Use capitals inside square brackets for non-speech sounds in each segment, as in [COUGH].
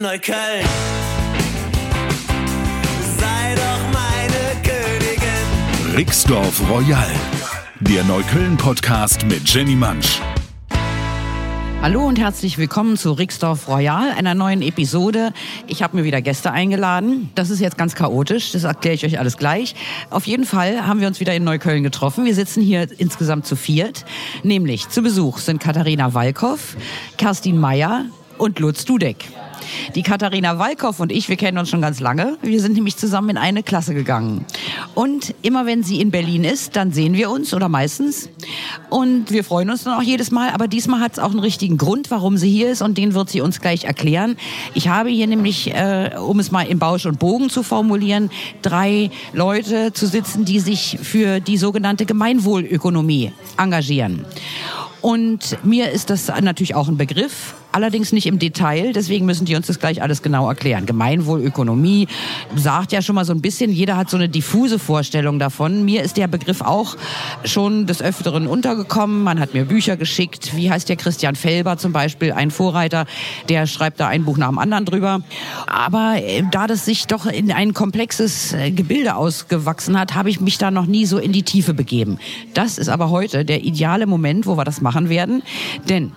Neukölln. Sei doch meine Königin. Rixdorf Royal, der Neukölln-Podcast mit Jenny Mansch. Hallo und herzlich willkommen zu Rixdorf Royal, einer neuen Episode. Ich habe mir wieder Gäste eingeladen. Das ist jetzt ganz chaotisch, das erkläre ich euch alles gleich. Auf jeden Fall haben wir uns wieder in Neukölln getroffen. Wir sitzen hier insgesamt zu viert. Nämlich zu Besuch sind Katharina Walkow, Kerstin Meyer und Lutz Dudek. Die Katharina Walkow und ich, wir kennen uns schon ganz lange. Wir sind nämlich zusammen in eine Klasse gegangen. Und immer wenn sie in Berlin ist, dann sehen wir uns oder meistens. Und wir freuen uns dann auch jedes Mal. Aber diesmal hat es auch einen richtigen Grund, warum sie hier ist. Und den wird sie uns gleich erklären. Ich habe hier nämlich, äh, um es mal in Bausch und Bogen zu formulieren, drei Leute zu sitzen, die sich für die sogenannte Gemeinwohlökonomie engagieren. Und mir ist das natürlich auch ein Begriff, allerdings nicht im Detail. Deswegen müssen die uns das gleich alles genau erklären. Gemeinwohlökonomie sagt ja schon mal so ein bisschen, jeder hat so eine diffuse Vorstellung davon. Mir ist der Begriff auch schon des Öfteren untergekommen. Man hat mir Bücher geschickt. Wie heißt der Christian Felber zum Beispiel, ein Vorreiter, der schreibt da ein Buch nach dem anderen drüber. Aber äh, da das sich doch in ein komplexes äh, Gebilde ausgewachsen hat, habe ich mich da noch nie so in die Tiefe begeben. Das ist aber heute der ideale Moment, wo wir das machen werden. Denn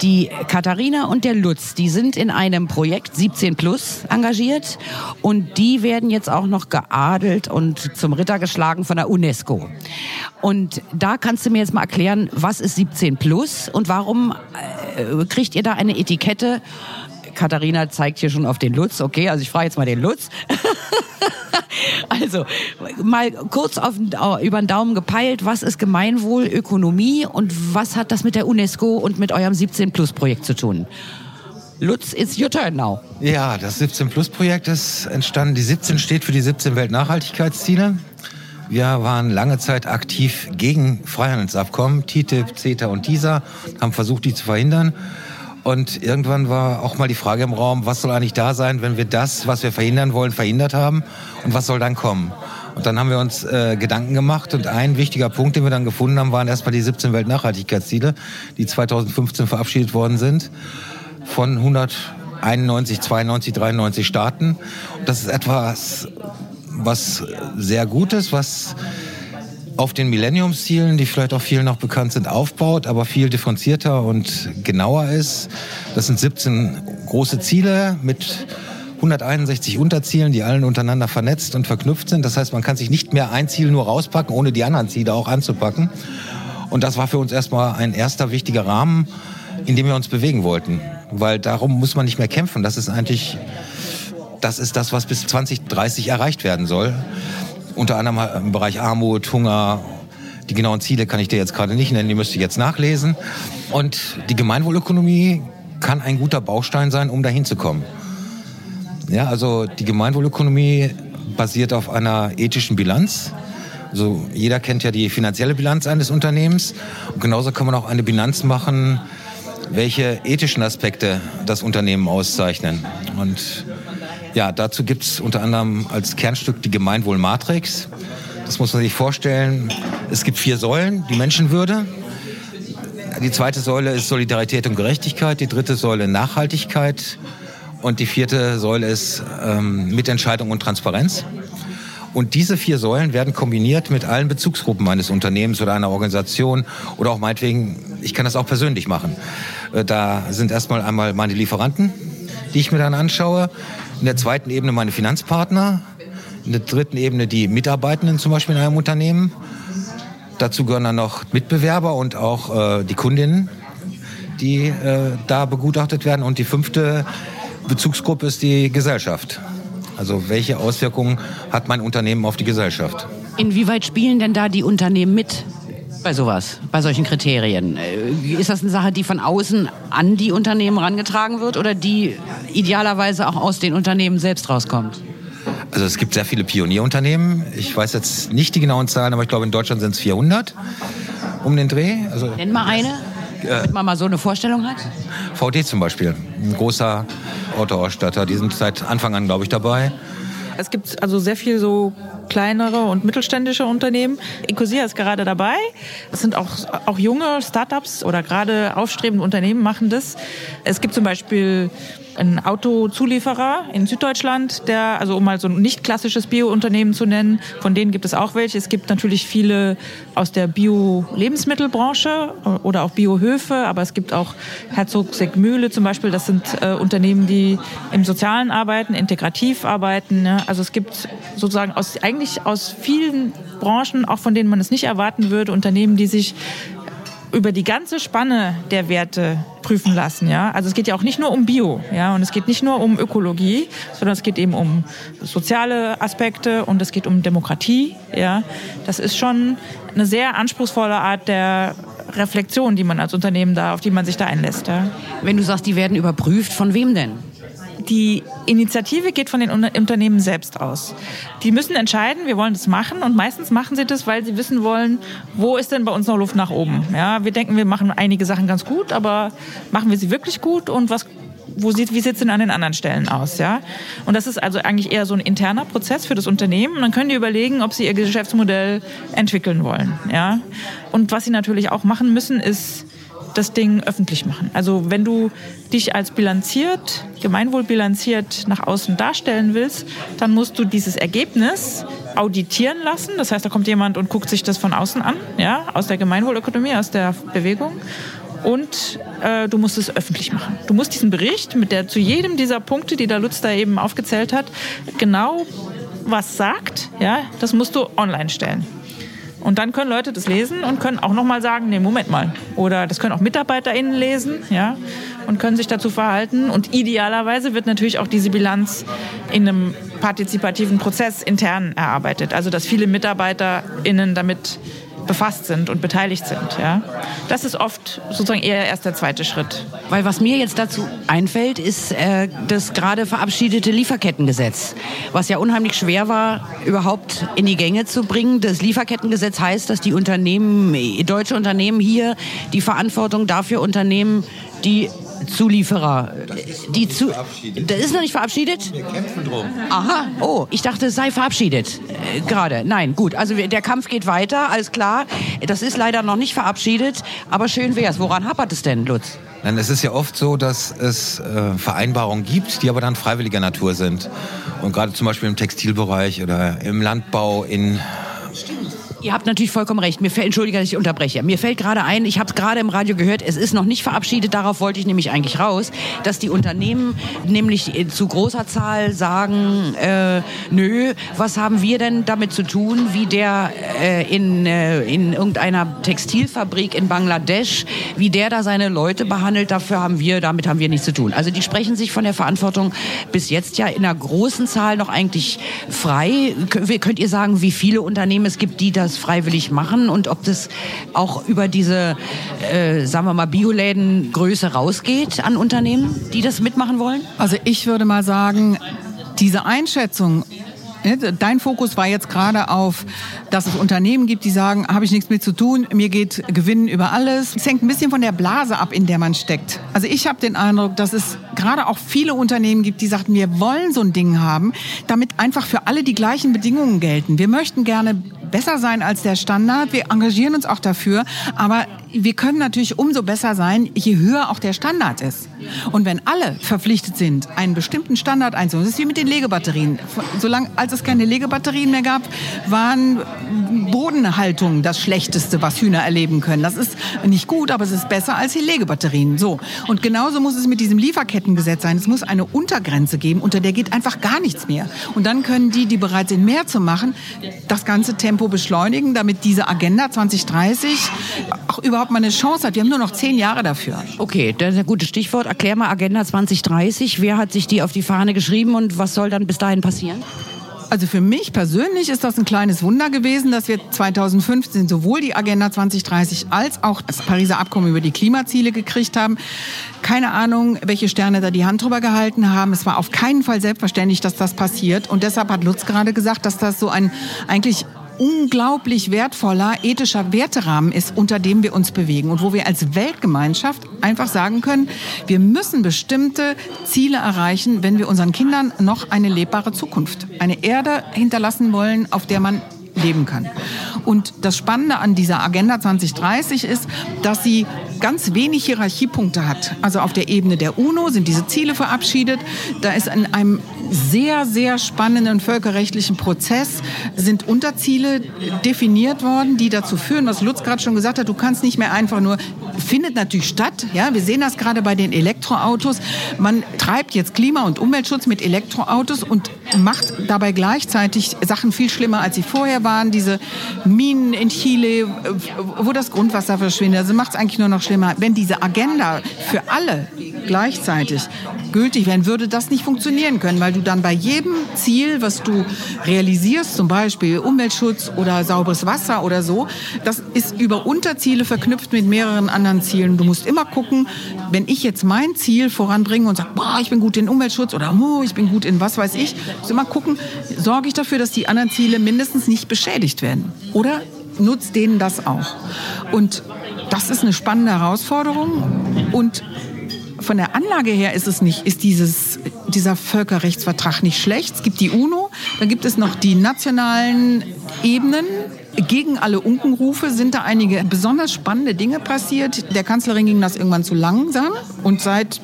die Katharina und der Lutz, die sind in einem Projekt 17 Plus engagiert und die werden jetzt auch noch geadelt und zum Ritter geschlagen von der UNESCO. Und da kannst du mir jetzt mal erklären, was ist 17 Plus und warum äh, kriegt ihr da eine Etikette? Katharina zeigt hier schon auf den Lutz. Okay, also ich frage jetzt mal den Lutz. [LAUGHS] Also mal kurz auf, über den Daumen gepeilt, was ist Gemeinwohlökonomie und was hat das mit der UNESCO und mit eurem 17 Plus Projekt zu tun? Lutz, it's your turn now. Ja, das 17 Plus Projekt ist entstanden. Die 17 steht für die 17 Weltnachhaltigkeitsziele. Wir waren lange Zeit aktiv gegen Freihandelsabkommen, TTIP, CETA und TISA, haben versucht, die zu verhindern. Und irgendwann war auch mal die Frage im Raum, was soll eigentlich da sein, wenn wir das, was wir verhindern wollen, verhindert haben? Und was soll dann kommen? Und dann haben wir uns äh, Gedanken gemacht und ein wichtiger Punkt, den wir dann gefunden haben, waren erstmal die 17 Weltnachhaltigkeitsziele, die 2015 verabschiedet worden sind von 191, 92, 93 Staaten. Und das ist etwas, was sehr gut ist, was auf den Millenniumszielen, die vielleicht auch vielen noch bekannt sind, aufbaut, aber viel differenzierter und genauer ist. Das sind 17 große Ziele mit 161 Unterzielen, die allen untereinander vernetzt und verknüpft sind. Das heißt, man kann sich nicht mehr ein Ziel nur rauspacken, ohne die anderen Ziele auch anzupacken. Und das war für uns erstmal ein erster wichtiger Rahmen, in dem wir uns bewegen wollten. Weil darum muss man nicht mehr kämpfen. Das ist eigentlich, das ist das, was bis 2030 erreicht werden soll unter anderem im Bereich Armut, Hunger. Die genauen Ziele kann ich dir jetzt gerade nicht nennen, die müsste ich jetzt nachlesen. Und die Gemeinwohlökonomie kann ein guter Baustein sein, um dahin zu kommen. Ja, also die Gemeinwohlökonomie basiert auf einer ethischen Bilanz. Also jeder kennt ja die finanzielle Bilanz eines Unternehmens. Und genauso kann man auch eine Bilanz machen, welche ethischen Aspekte das Unternehmen auszeichnen. Und ja, dazu gibt es unter anderem als Kernstück die Gemeinwohlmatrix. Das muss man sich vorstellen. Es gibt vier Säulen, die Menschenwürde. Die zweite Säule ist Solidarität und Gerechtigkeit. Die dritte Säule Nachhaltigkeit. Und die vierte Säule ist ähm, Mitentscheidung und Transparenz. Und diese vier Säulen werden kombiniert mit allen Bezugsgruppen eines Unternehmens oder einer Organisation oder auch meinetwegen, ich kann das auch persönlich machen. Äh, da sind erstmal einmal meine Lieferanten, die ich mir dann anschaue. In der zweiten Ebene meine Finanzpartner. In der dritten Ebene die Mitarbeitenden zum Beispiel in einem Unternehmen. Dazu gehören dann noch Mitbewerber und auch äh, die Kundinnen, die äh, da begutachtet werden. Und die fünfte Bezugsgruppe ist die Gesellschaft. Also welche Auswirkungen hat mein Unternehmen auf die Gesellschaft? Inwieweit spielen denn da die Unternehmen mit bei sowas, bei solchen Kriterien? Äh, ist das eine Sache, die von außen an die Unternehmen herangetragen wird oder die idealerweise auch aus den Unternehmen selbst rauskommt? Also es gibt sehr viele Pionierunternehmen. Ich weiß jetzt nicht die genauen Zahlen, aber ich glaube in Deutschland sind es 400 um den Dreh. Also Nenn mal eine, damit man mal so eine Vorstellung hat. VD zum Beispiel, ein großer Autoausstatter, die sind seit Anfang an, glaube ich, dabei. Es gibt also sehr viel so kleinere und mittelständische Unternehmen. Ecosia ist gerade dabei. Es sind auch, auch junge Startups oder gerade aufstrebende Unternehmen machen das. Es gibt zum Beispiel einen Autozulieferer in Süddeutschland, der, also um mal so ein nicht klassisches Bio-Unternehmen zu nennen, von denen gibt es auch welche. Es gibt natürlich viele aus der Bio-Lebensmittelbranche oder auch Biohöfe, aber es gibt auch Herzog Seckmühle zum Beispiel. Das sind äh, Unternehmen, die im Sozialen arbeiten, integrativ arbeiten. Ne? Also es gibt sozusagen aus, eigentlich aus vielen Branchen, auch von denen man es nicht erwarten würde, Unternehmen, die sich über die ganze Spanne der Werte prüfen lassen. Ja? Also es geht ja auch nicht nur um Bio ja? und es geht nicht nur um Ökologie, sondern es geht eben um soziale Aspekte und es geht um Demokratie. Ja? Das ist schon eine sehr anspruchsvolle Art der Reflexion, die man als Unternehmen da, auf die man sich da einlässt. Ja? Wenn du sagst, die werden überprüft, von wem denn? Die Initiative geht von den Unternehmen selbst aus. Die müssen entscheiden, wir wollen das machen und meistens machen sie das, weil sie wissen wollen, wo ist denn bei uns noch Luft nach oben. Ja, wir denken, wir machen einige Sachen ganz gut, aber machen wir sie wirklich gut und was wo sieht, wie sieht es denn an den anderen Stellen aus, ja? Und das ist also eigentlich eher so ein interner Prozess für das Unternehmen. Und dann können die überlegen, ob sie ihr Geschäftsmodell entwickeln wollen, ja? Und was sie natürlich auch machen müssen, ist das Ding öffentlich machen. Also wenn du dich als bilanziert, gemeinwohlbilanziert nach außen darstellen willst, dann musst du dieses Ergebnis auditieren lassen. Das heißt, da kommt jemand und guckt sich das von außen an, ja, aus der Gemeinwohlökonomie, aus der Bewegung. Und äh, du musst es öffentlich machen. Du musst diesen Bericht mit der zu jedem dieser Punkte, die der Lutz da eben aufgezählt hat, genau was sagt, ja, das musst du online stellen. Und dann können Leute das lesen und können auch nochmal sagen, nee, Moment mal. Oder das können auch MitarbeiterInnen lesen, ja, und können sich dazu verhalten. Und idealerweise wird natürlich auch diese Bilanz in einem partizipativen Prozess intern erarbeitet. Also, dass viele MitarbeiterInnen damit befasst sind und beteiligt sind. Ja. Das ist oft sozusagen eher erst der zweite Schritt. Weil was mir jetzt dazu einfällt, ist äh, das gerade verabschiedete Lieferkettengesetz, was ja unheimlich schwer war, überhaupt in die Gänge zu bringen. Das Lieferkettengesetz heißt, dass die Unternehmen, deutsche Unternehmen hier die Verantwortung dafür unternehmen, die Zulieferer. Die zu das ist noch nicht verabschiedet? Wir kämpfen drum. Aha, oh, ich dachte, es sei verabschiedet. Äh, Gerade. Nein, gut. Also der Kampf geht weiter, alles klar. Das ist leider noch nicht verabschiedet, aber schön wär's. Woran hapert es denn, Lutz? Nein, es ist ja oft so, dass es äh, Vereinbarungen gibt, die aber dann freiwilliger Natur sind. Und gerade zum Beispiel im Textilbereich oder im Landbau, in Ihr habt natürlich vollkommen recht. Mir fällt, entschuldige, dass ich unterbreche. Mir fällt gerade ein, ich habe es gerade im Radio gehört, es ist noch nicht verabschiedet, darauf wollte ich nämlich eigentlich raus, dass die Unternehmen nämlich äh, zu großer Zahl sagen, äh, nö, was haben wir denn damit zu tun, wie der äh, in, äh, in irgendeiner Textilfabrik in Bangladesch, wie der da seine Leute behandelt, dafür haben wir, damit haben wir nichts zu tun. Also die sprechen sich von der Verantwortung bis jetzt ja in einer großen Zahl noch eigentlich frei. Kö- Könnt ihr sagen, wie viele Unternehmen es gibt, die das freiwillig machen und ob das auch über diese, äh, sagen wir mal, Bioläden-Größe rausgeht an Unternehmen, die das mitmachen wollen? Also ich würde mal sagen, diese Einschätzung, ne, dein Fokus war jetzt gerade auf, dass es Unternehmen gibt, die sagen, habe ich nichts mit zu tun, mir geht Gewinn über alles. Es hängt ein bisschen von der Blase ab, in der man steckt. Also ich habe den Eindruck, dass es gerade auch viele Unternehmen gibt, die sagten, wir wollen so ein Ding haben, damit einfach für alle die gleichen Bedingungen gelten. Wir möchten gerne besser sein als der Standard. Wir engagieren uns auch dafür, aber wir können natürlich umso besser sein, je höher auch der Standard ist. Und wenn alle verpflichtet sind, einen bestimmten Standard einzuhalten, das ist wie mit den Legebatterien. Solange, als es keine Legebatterien mehr gab, waren Bodenhaltungen das Schlechteste, was Hühner erleben können. Das ist nicht gut, aber es ist besser als die Legebatterien. So. Und genauso muss es mit diesem Lieferkettengesetz sein. Es muss eine Untergrenze geben, unter der geht einfach gar nichts mehr. Und dann können die, die bereit sind, mehr zu machen, das ganze Tempo beschleunigen, damit diese Agenda 2030 auch überhaupt mal eine Chance hat. Wir haben nur noch zehn Jahre dafür. Okay, das ist ein gutes Stichwort. Erklär mal Agenda 2030. Wer hat sich die auf die Fahne geschrieben und was soll dann bis dahin passieren? Also für mich persönlich ist das ein kleines Wunder gewesen, dass wir 2015 sowohl die Agenda 2030 als auch das Pariser Abkommen über die Klimaziele gekriegt haben. Keine Ahnung, welche Sterne da die Hand drüber gehalten haben. Es war auf keinen Fall selbstverständlich, dass das passiert. Und deshalb hat Lutz gerade gesagt, dass das so ein eigentlich unglaublich wertvoller ethischer Werterahmen ist, unter dem wir uns bewegen und wo wir als Weltgemeinschaft einfach sagen können, wir müssen bestimmte Ziele erreichen, wenn wir unseren Kindern noch eine lebbare Zukunft, eine Erde hinterlassen wollen, auf der man leben kann. Und das Spannende an dieser Agenda 2030 ist, dass sie ganz wenig Hierarchiepunkte hat. Also auf der Ebene der UNO sind diese Ziele verabschiedet. Da ist in einem sehr, sehr spannenden völkerrechtlichen Prozess sind Unterziele definiert worden, die dazu führen, was Lutz gerade schon gesagt hat, du kannst nicht mehr einfach nur, findet natürlich statt, ja, wir sehen das gerade bei den Elektroautos, man treibt jetzt Klima- und Umweltschutz mit Elektroautos und macht dabei gleichzeitig Sachen viel schlimmer, als sie vorher waren, diese Minen in Chile, wo das Grundwasser verschwindet, also macht es eigentlich nur noch schlimmer. Wenn diese Agenda für alle gleichzeitig gültig wäre, würde das nicht funktionieren können, weil du dann bei jedem Ziel, was du realisierst, zum Beispiel Umweltschutz oder sauberes Wasser oder so, das ist über Unterziele verknüpft mit mehreren anderen Zielen. Du musst immer gucken, wenn ich jetzt mein Ziel voranbringe und sage, boah, ich bin gut in Umweltschutz oder oh, ich bin gut in was weiß ich, musst immer gucken, sorge ich dafür, dass die anderen Ziele mindestens nicht beschädigt werden. Oder nutzt denen das auch. Und das ist eine spannende Herausforderung und von der Anlage her ist es nicht, ist dieses, dieser Völkerrechtsvertrag nicht schlecht. Es gibt die UNO, dann gibt es noch die nationalen Ebenen. Gegen alle Unkenrufe sind da einige besonders spannende Dinge passiert. Der Kanzlerin ging das irgendwann zu langsam und seit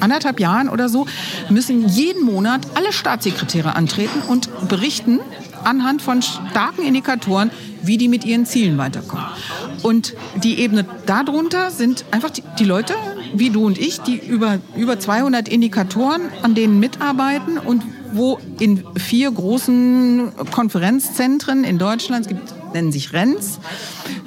anderthalb Jahren oder so müssen jeden Monat alle Staatssekretäre antreten und berichten anhand von starken Indikatoren, wie die mit ihren Zielen weiterkommen. Und die Ebene darunter sind einfach die, die Leute, wie du und ich, die über, über 200 Indikatoren an denen mitarbeiten und wo in vier großen Konferenzzentren in Deutschland, es gibt, nennen sich RENS,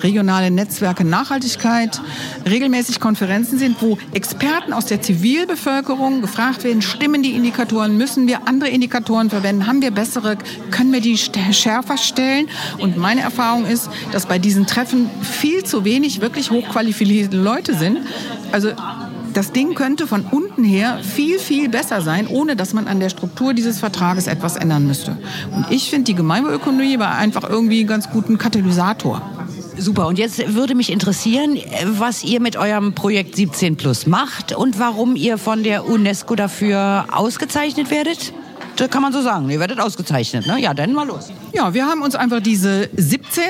regionale Netzwerke Nachhaltigkeit, regelmäßig Konferenzen sind, wo Experten aus der Zivilbevölkerung gefragt werden, stimmen die Indikatoren, müssen wir andere Indikatoren verwenden, haben wir bessere, können wir die schärfer stellen? Und meine Erfahrung ist, dass bei diesen Treffen viel zu wenig wirklich hochqualifizierte Leute sind. Also das Ding könnte von unten her viel, viel besser sein, ohne dass man an der Struktur dieses Vertrages etwas ändern müsste. Und ich finde, die Gemeinwohlökonomie war einfach irgendwie einen ganz guten Katalysator. Super. Und jetzt würde mich interessieren, was ihr mit eurem Projekt 17 Plus macht und warum ihr von der UNESCO dafür ausgezeichnet werdet. Das kann man so sagen. Ihr werdet ausgezeichnet, ne? Ja, dann mal los. Ja, wir haben uns einfach diese 17,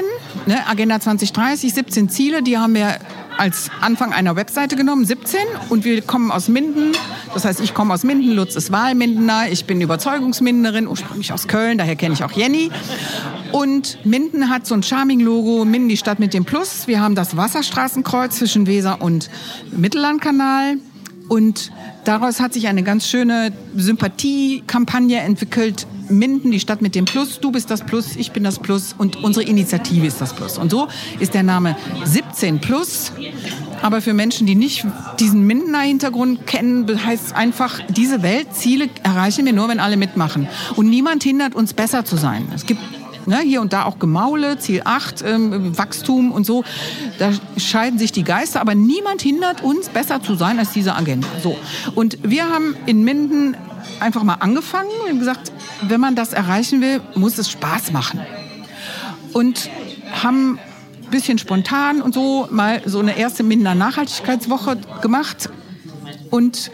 ne, Agenda 2030, 17 Ziele, die haben wir als Anfang einer Webseite genommen, 17. Und wir kommen aus Minden. Das heißt, ich komme aus Minden, Lutz ist Wahlmindener. Ich bin Überzeugungsminderin, ursprünglich aus Köln, daher kenne ich auch Jenny. Und Minden hat so ein Charming-Logo, Minden die Stadt mit dem Plus. Wir haben das Wasserstraßenkreuz zwischen Weser und Mittellandkanal. Und daraus hat sich eine ganz schöne Sympathiekampagne entwickelt. Minden, die Stadt mit dem Plus, du bist das Plus, ich bin das Plus und unsere Initiative ist das Plus. Und so ist der Name 17 Plus. Aber für Menschen, die nicht diesen Mindener Hintergrund kennen, heißt es einfach, diese Weltziele erreichen wir nur, wenn alle mitmachen. Und niemand hindert uns, besser zu sein. Es gibt Ne, hier und da auch Gemaule, Ziel 8, ähm, Wachstum und so. Da scheiden sich die Geister, aber niemand hindert uns, besser zu sein als diese Agenda. So. Und wir haben in Minden einfach mal angefangen und gesagt, wenn man das erreichen will, muss es Spaß machen. Und haben ein bisschen spontan und so mal so eine erste Mindener Nachhaltigkeitswoche gemacht. Und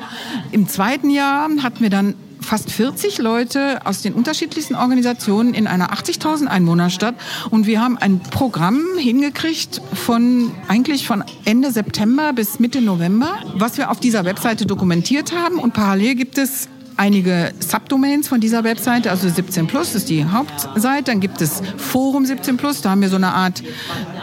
im zweiten Jahr hatten wir dann fast 40 Leute aus den unterschiedlichsten Organisationen in einer 80.000 Einwohnerstadt. Und wir haben ein Programm hingekriegt von eigentlich von Ende September bis Mitte November, was wir auf dieser Webseite dokumentiert haben. Und parallel gibt es einige Subdomains von dieser Webseite, also 17 Plus ist die Hauptseite, dann gibt es Forum 17 Plus, da haben wir so eine Art,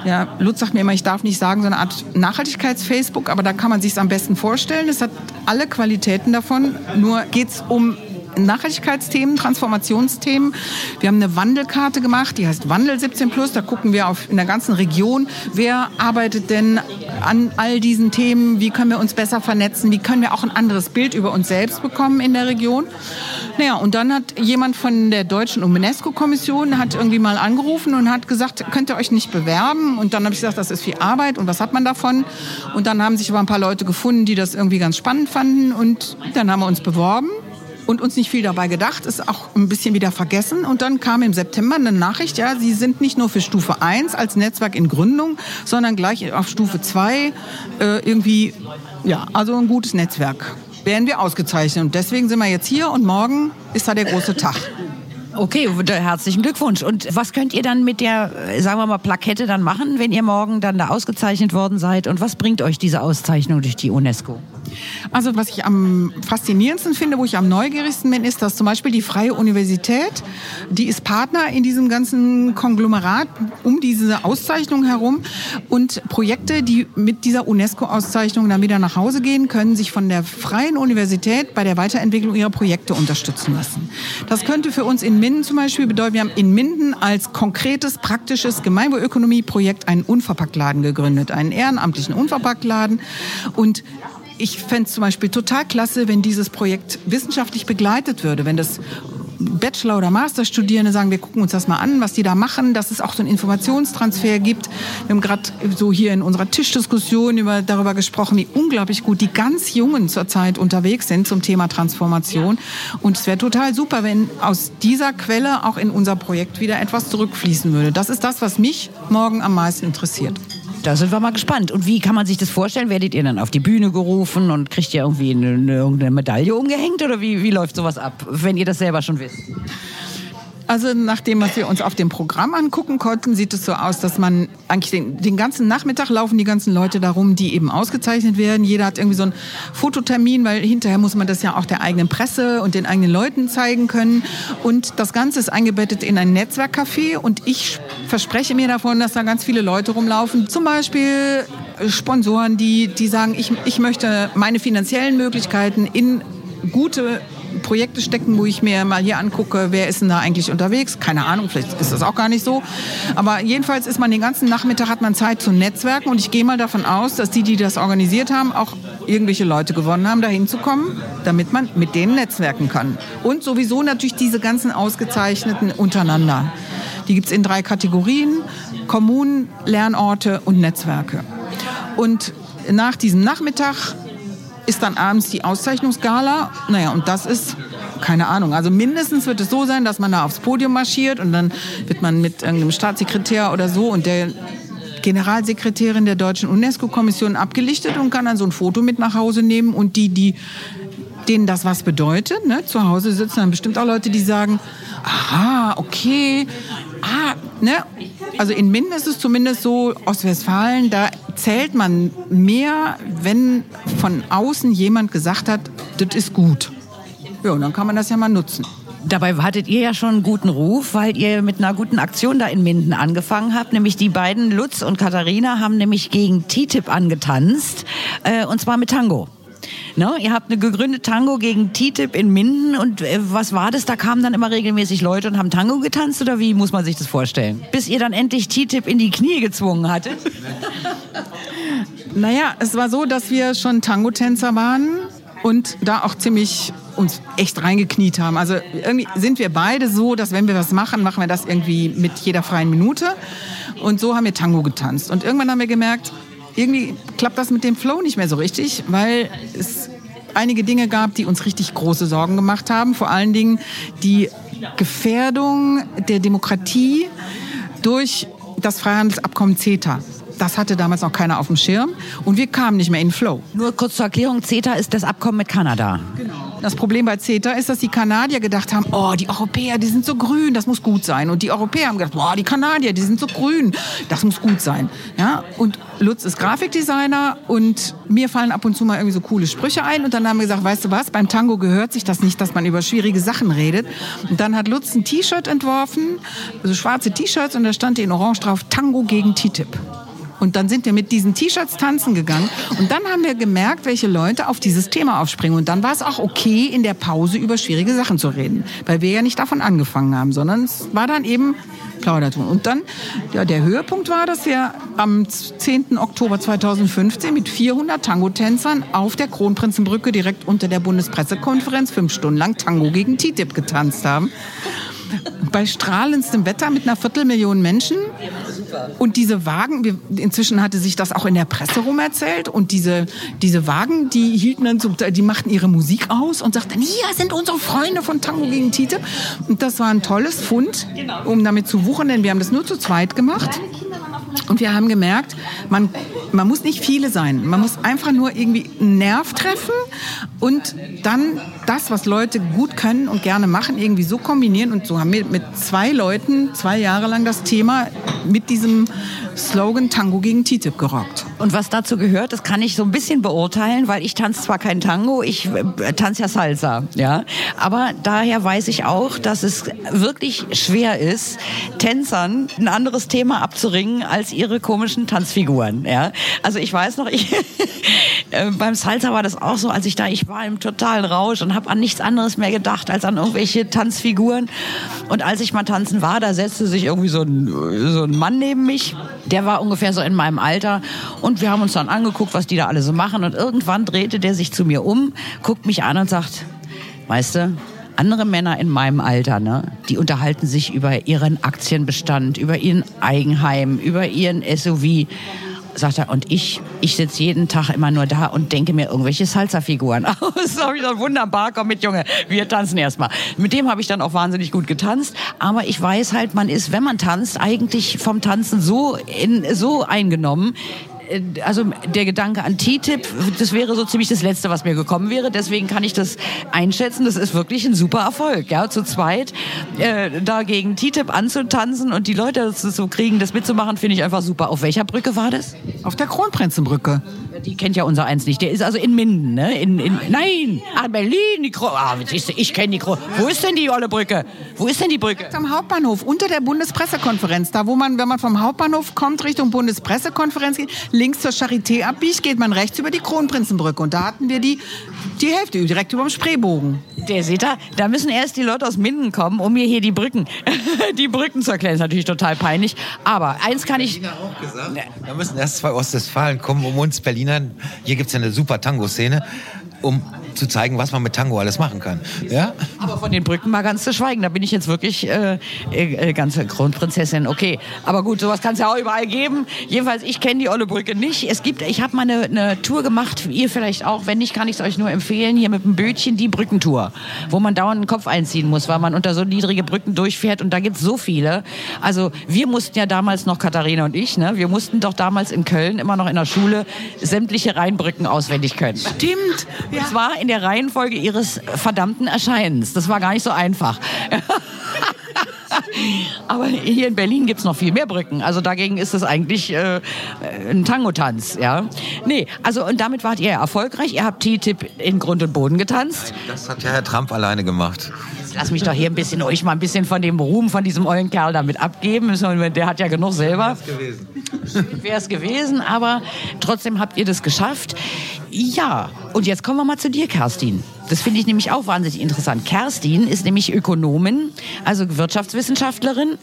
ja, Lutz sagt mir immer, ich darf nicht sagen, so eine Art Nachhaltigkeits-Facebook, aber da kann man sich am besten vorstellen. Es hat alle Qualitäten davon, nur geht es um Nachhaltigkeitsthemen, Transformationsthemen. Wir haben eine Wandelkarte gemacht, die heißt Wandel 17 Plus. Da gucken wir auf in der ganzen Region, wer arbeitet denn an all diesen Themen, wie können wir uns besser vernetzen, wie können wir auch ein anderes Bild über uns selbst bekommen in der Region. Naja, und dann hat jemand von der deutschen UNESCO-Kommission hat irgendwie mal angerufen und hat gesagt, könnt ihr euch nicht bewerben? Und dann habe ich gesagt, das ist viel Arbeit und was hat man davon? Und dann haben sich aber ein paar Leute gefunden, die das irgendwie ganz spannend fanden und dann haben wir uns beworben und uns nicht viel dabei gedacht, ist auch ein bisschen wieder vergessen. Und dann kam im September eine Nachricht, ja, Sie sind nicht nur für Stufe 1 als Netzwerk in Gründung, sondern gleich auf Stufe 2 äh, irgendwie, ja, also ein gutes Netzwerk. Werden wir ausgezeichnet. Und deswegen sind wir jetzt hier und morgen ist da der große Tag. Okay, herzlichen Glückwunsch. Und was könnt ihr dann mit der, äh, sagen wir mal, Plakette dann machen, wenn ihr morgen dann da ausgezeichnet worden seid? Und was bringt euch diese Auszeichnung durch die UNESCO? Also was ich am faszinierendsten finde, wo ich am neugierigsten bin, ist, dass zum Beispiel die Freie Universität, die ist Partner in diesem ganzen Konglomerat um diese Auszeichnung herum und Projekte, die mit dieser UNESCO-Auszeichnung dann wieder nach Hause gehen, können sich von der Freien Universität bei der Weiterentwicklung ihrer Projekte unterstützen lassen. Das könnte für uns in Minden zum Beispiel bedeuten, wir haben in Minden als konkretes, praktisches Gemeinwohlökonomie-Projekt einen Unverpacktladen gegründet, einen ehrenamtlichen Unverpacktladen und ich fände es zum Beispiel total klasse, wenn dieses Projekt wissenschaftlich begleitet würde, wenn das Bachelor- oder Masterstudierende sagen, wir gucken uns das mal an, was die da machen, dass es auch so einen Informationstransfer gibt. Wir haben gerade so hier in unserer Tischdiskussion über, darüber gesprochen, wie unglaublich gut die ganz Jungen zurzeit unterwegs sind zum Thema Transformation. Und es wäre total super, wenn aus dieser Quelle auch in unser Projekt wieder etwas zurückfließen würde. Das ist das, was mich morgen am meisten interessiert. Da sind wir mal gespannt. Und wie kann man sich das vorstellen? Werdet ihr dann auf die Bühne gerufen und kriegt ihr irgendwie eine, eine, irgendeine Medaille umgehängt? Oder wie, wie läuft sowas ab, wenn ihr das selber schon wisst? Also nach dem, was wir uns auf dem Programm angucken konnten, sieht es so aus, dass man eigentlich den, den ganzen Nachmittag laufen die ganzen Leute darum, die eben ausgezeichnet werden. Jeder hat irgendwie so einen Fototermin, weil hinterher muss man das ja auch der eigenen Presse und den eigenen Leuten zeigen können. Und das Ganze ist eingebettet in ein Netzwerkcafé und ich verspreche mir davon, dass da ganz viele Leute rumlaufen. Zum Beispiel Sponsoren, die, die sagen, ich, ich möchte meine finanziellen Möglichkeiten in gute Projekte stecken, wo ich mir mal hier angucke, wer ist denn da eigentlich unterwegs. Keine Ahnung, vielleicht ist das auch gar nicht so. Aber jedenfalls ist man den ganzen Nachmittag, hat man Zeit zu netzwerken und ich gehe mal davon aus, dass die, die das organisiert haben, auch irgendwelche Leute gewonnen haben, da hinzukommen, damit man mit denen netzwerken kann. Und sowieso natürlich diese ganzen Ausgezeichneten untereinander. Die gibt es in drei Kategorien, Kommunen, Lernorte und Netzwerke. Und nach diesem Nachmittag ist dann abends die Auszeichnungsgala. Naja, und das ist, keine Ahnung, also mindestens wird es so sein, dass man da aufs Podium marschiert und dann wird man mit irgendeinem Staatssekretär oder so und der Generalsekretärin der Deutschen UNESCO-Kommission abgelichtet und kann dann so ein Foto mit nach Hause nehmen und die, die denen das was bedeutet, ne? zu Hause sitzen dann bestimmt auch Leute, die sagen, aha, okay, ah, ne? Also in Minden ist es zumindest so, Ostwestfalen, da zählt man mehr, wenn von außen jemand gesagt hat, das ist gut. Ja, und dann kann man das ja mal nutzen. Dabei hattet ihr ja schon einen guten Ruf, weil ihr mit einer guten Aktion da in Minden angefangen habt. Nämlich die beiden, Lutz und Katharina, haben nämlich gegen TTIP angetanzt. Äh, und zwar mit Tango. Ne? Ihr habt eine gegründete Tango gegen TTIP in Minden und äh, was war das? Da kamen dann immer regelmäßig Leute und haben Tango getanzt oder wie muss man sich das vorstellen? Bis ihr dann endlich TTIP in die Knie gezwungen hattet? naja, es war so, dass wir schon Tango-Tänzer waren und da auch ziemlich uns echt reingekniet haben. Also irgendwie sind wir beide so, dass wenn wir was machen, machen wir das irgendwie mit jeder freien Minute. Und so haben wir Tango getanzt. Und irgendwann haben wir gemerkt, irgendwie klappt das mit dem Flow nicht mehr so richtig, weil es einige Dinge gab, die uns richtig große Sorgen gemacht haben. Vor allen Dingen die Gefährdung der Demokratie durch das Freihandelsabkommen CETA. Das hatte damals noch keiner auf dem Schirm und wir kamen nicht mehr in Flow. Nur kurz zur Erklärung, CETA ist das Abkommen mit Kanada. Genau. Das Problem bei CETA ist, dass die Kanadier gedacht haben, oh, die Europäer, die sind so grün, das muss gut sein. Und die Europäer haben gedacht, boah, die Kanadier, die sind so grün, das muss gut sein. Ja? Und Lutz ist Grafikdesigner und mir fallen ab und zu mal irgendwie so coole Sprüche ein. Und dann haben wir gesagt, weißt du was, beim Tango gehört sich das nicht, dass man über schwierige Sachen redet. Und dann hat Lutz ein T-Shirt entworfen, also schwarze T-Shirts und da stand in Orange drauf, Tango gegen TTIP. Und dann sind wir mit diesen T-Shirts tanzen gegangen. Und dann haben wir gemerkt, welche Leute auf dieses Thema aufspringen. Und dann war es auch okay, in der Pause über schwierige Sachen zu reden. Weil wir ja nicht davon angefangen haben, sondern es war dann eben Plauderton. Und dann, ja, der Höhepunkt war, dass wir am 10. Oktober 2015 mit 400 Tango-Tänzern auf der Kronprinzenbrücke direkt unter der Bundespressekonferenz fünf Stunden lang Tango gegen TTIP getanzt haben. Bei strahlendstem Wetter mit einer Viertelmillion Menschen. Und diese Wagen, inzwischen hatte sich das auch in der Presse rum erzählt. Und diese, diese Wagen, die hielten dann die machten ihre Musik aus und sagten, hier sind unsere Freunde von Tango gegen TTIP. Und das war ein tolles Fund, um damit zu wuchern, denn wir haben das nur zu zweit gemacht. Und wir haben gemerkt, man, man muss nicht viele sein. Man muss einfach nur irgendwie einen Nerv treffen und dann das, was Leute gut können und gerne machen, irgendwie so kombinieren. Und so haben. Wir mit zwei Leuten zwei Jahre lang das Thema mit diesem Slogan Tango gegen TTIP gerockt. Und was dazu gehört, das kann ich so ein bisschen beurteilen, weil ich tanze zwar kein Tango, ich äh, tanze ja Salsa, ja. Aber daher weiß ich auch, dass es wirklich schwer ist, Tänzern ein anderes Thema abzuringen als ihre komischen Tanzfiguren, ja. Also ich weiß noch, [LAUGHS] ich äh, beim Salsa war das auch so, als ich da, ich war im totalen Rausch und habe an nichts anderes mehr gedacht als an irgendwelche Tanzfiguren. Und als ich mal tanzen war, da setzte sich irgendwie so ein, so ein Mann neben mich, der war ungefähr so in meinem Alter und wir haben uns dann angeguckt, was die da alle so machen. Und irgendwann drehte der sich zu mir um, guckt mich an und sagt, weißt du, andere Männer in meinem Alter, ne, die unterhalten sich über ihren Aktienbestand, über ihren Eigenheim, über ihren SUV. Sagt er, und ich, ich sitze jeden Tag immer nur da und denke mir irgendwelche Salsa-Figuren [LAUGHS] aus. Da habe ich gesagt, wunderbar, komm mit, Junge, wir tanzen erstmal. Mit dem habe ich dann auch wahnsinnig gut getanzt. Aber ich weiß halt, man ist, wenn man tanzt, eigentlich vom Tanzen so, in, so eingenommen, also der Gedanke an TTIP, das wäre so ziemlich das Letzte, was mir gekommen wäre. Deswegen kann ich das einschätzen. Das ist wirklich ein super Erfolg. Ja, zu zweit äh, da gegen TTIP anzutanzen und die Leute dazu zu kriegen, das mitzumachen, finde ich einfach super. Auf welcher Brücke war das? Auf der Kronprinzenbrücke. Die kennt ja unser eins nicht. Der ist also in Minden, ne? In, in, nein, ah, Berlin, die Kro ah, ich kenne die Kro Wo ist denn die olle Brücke? Wo ist denn die Brücke? Am Hauptbahnhof, unter der Bundespressekonferenz. Da, wo man, wenn man vom Hauptbahnhof kommt, Richtung Bundespressekonferenz geht, links zur Charité abbiegt, geht man rechts über die Kronprinzenbrücke. Und da hatten wir die, die Hälfte, direkt über dem Spreebogen. Der seht ihr, da müssen erst die Leute aus Minden kommen, um mir hier die Brücken, [LAUGHS] die Brücken zu erklären. ist natürlich total peinlich. Aber eins kann ich. auch gesagt, da müssen erst zwei Ostwestfalen kommen, um uns Berlinern, hier gibt es ja eine super Tango-Szene, um zu zeigen, was man mit Tango alles machen kann. Ja? Aber von den Brücken mal ganz zu schweigen. Da bin ich jetzt wirklich äh, äh, ganze Kronprinzessin. Okay, aber gut, sowas kann es ja auch überall geben. Jedenfalls, ich kenne die Olle Brücke nicht. Es gibt, ich habe mal eine, eine Tour gemacht, ihr vielleicht auch. Wenn nicht, kann ich es euch nur empfehlen. Hier mit dem Bötchen die Brückentour, wo man dauernd den Kopf einziehen muss, weil man unter so niedrige Brücken durchfährt. Und da gibt es so viele. Also wir mussten ja damals noch, Katharina und ich, ne, wir mussten doch damals in Köln immer noch in der Schule sämtliche Rheinbrücken auswendig können. Stimmt. Und zwar in der Reihenfolge ihres verdammten Erscheinens. Das war gar nicht so einfach. [LAUGHS] Aber hier in Berlin gibt's noch viel mehr Brücken. Also dagegen ist es eigentlich äh, ein Tango-Tanz. Ja? Nee, also und damit wart ihr erfolgreich. Ihr habt TTIP in Grund und Boden getanzt. Das hat ja Herr Trump alleine gemacht. Lass mich doch hier ein bisschen, euch mal ein bisschen von dem Ruhm von diesem ollen Kerl damit abgeben. Der hat ja genug selber. Wäre es gewesen, aber trotzdem habt ihr das geschafft. Ja, und jetzt kommen wir mal zu dir, Kerstin. Das finde ich nämlich auch wahnsinnig interessant. Kerstin ist nämlich Ökonomin, also Wirtschaftswissenschaftlerin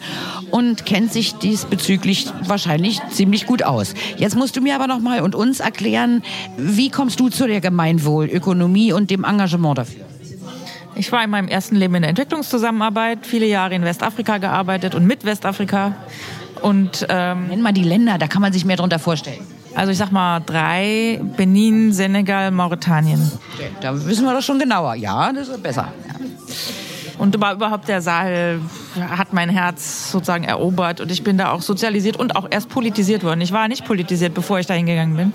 und kennt sich diesbezüglich wahrscheinlich ziemlich gut aus. Jetzt musst du mir aber noch mal und uns erklären, wie kommst du zu der Gemeinwohlökonomie und dem Engagement dafür? Ich war in meinem ersten Leben in der Entwicklungszusammenarbeit, viele Jahre in Westafrika gearbeitet und mit Westafrika. Und ähm, Nenn mal die Länder, da kann man sich mehr darunter vorstellen. also ich sag mal drei: Benin, Senegal, Mauretanien. Da wissen wir das schon genauer. Ja, das ist besser. Und über- überhaupt der Saal hat mein Herz sozusagen erobert und ich bin da auch sozialisiert und auch erst politisiert worden. Ich war nicht politisiert, bevor ich da hingegangen bin.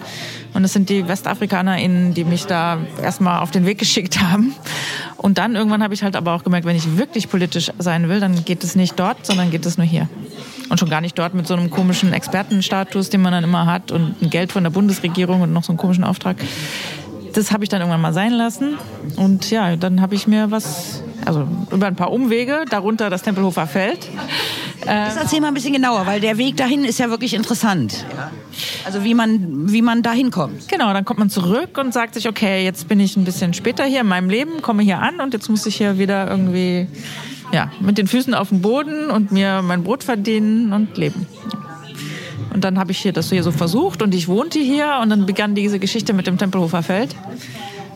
Und es sind die WestafrikanerInnen, die mich da erstmal auf den Weg geschickt haben. Und dann irgendwann habe ich halt aber auch gemerkt, wenn ich wirklich politisch sein will, dann geht es nicht dort, sondern geht es nur hier. Und schon gar nicht dort mit so einem komischen Expertenstatus, den man dann immer hat und ein Geld von der Bundesregierung und noch so einen komischen Auftrag. Das habe ich dann irgendwann mal sein lassen. Und ja, dann habe ich mir was, also über ein paar Umwege, darunter das Tempelhofer Feld, Das erzähl mal ein bisschen genauer, weil der Weg dahin ist ja wirklich interessant. Also wie man, wie man da hinkommt. Genau, dann kommt man zurück und sagt sich, okay, jetzt bin ich ein bisschen später hier in meinem Leben, komme hier an und jetzt muss ich hier wieder irgendwie ja, mit den Füßen auf dem Boden und mir mein Brot verdienen und leben. Und dann habe ich hier das hier so versucht und ich wohnte hier und dann begann diese Geschichte mit dem Tempelhofer Feld.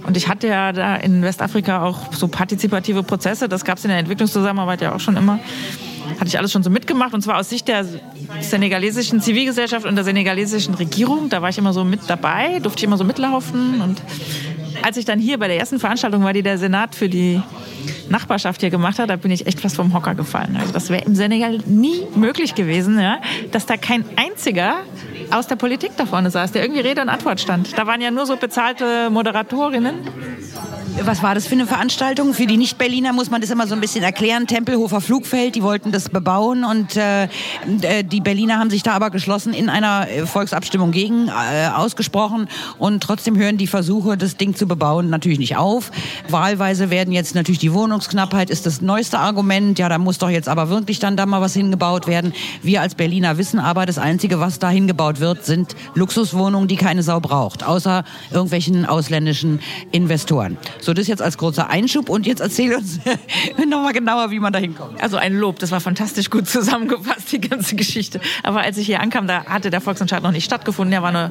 Und ich hatte ja da in Westafrika auch so partizipative Prozesse, das gab es in der Entwicklungszusammenarbeit ja auch schon immer. Hatte ich alles schon so mitgemacht und zwar aus Sicht der senegalesischen Zivilgesellschaft und der senegalesischen Regierung. Da war ich immer so mit dabei, durfte ich immer so mitlaufen. Und als ich dann hier bei der ersten Veranstaltung war, die der Senat für die Nachbarschaft hier gemacht hat, da bin ich echt fast vom Hocker gefallen. Also das wäre im Senegal nie möglich gewesen, ja, dass da kein einziger aus der Politik da vorne saß, der irgendwie Rede und Antwort stand. Da waren ja nur so bezahlte Moderatorinnen. Was war das für eine Veranstaltung? Für die Nicht-Berliner muss man das immer so ein bisschen erklären. Tempelhofer Flugfeld, die wollten das bebauen und äh, äh, die Berliner haben sich da aber geschlossen in einer äh, Volksabstimmung gegen äh, ausgesprochen und trotzdem hören die Versuche, das Ding zu bebauen, natürlich nicht auf. Wahlweise werden jetzt natürlich die Wohnungsknappheit ist das neueste Argument. Ja, da muss doch jetzt aber wirklich dann da mal was hingebaut werden. Wir als Berliner wissen aber, das Einzige, was da hingebaut wird, sind Luxuswohnungen, die keine Sau braucht, außer irgendwelchen ausländischen Investoren. So, das jetzt als kurzer Einschub und jetzt erzähl uns [LAUGHS] nochmal genauer, wie man da hinkommt. Also ein Lob, das war fantastisch gut zusammengefasst, die ganze Geschichte. Aber als ich hier ankam, da hatte der Volksentscheid noch nicht stattgefunden. Er war, nur,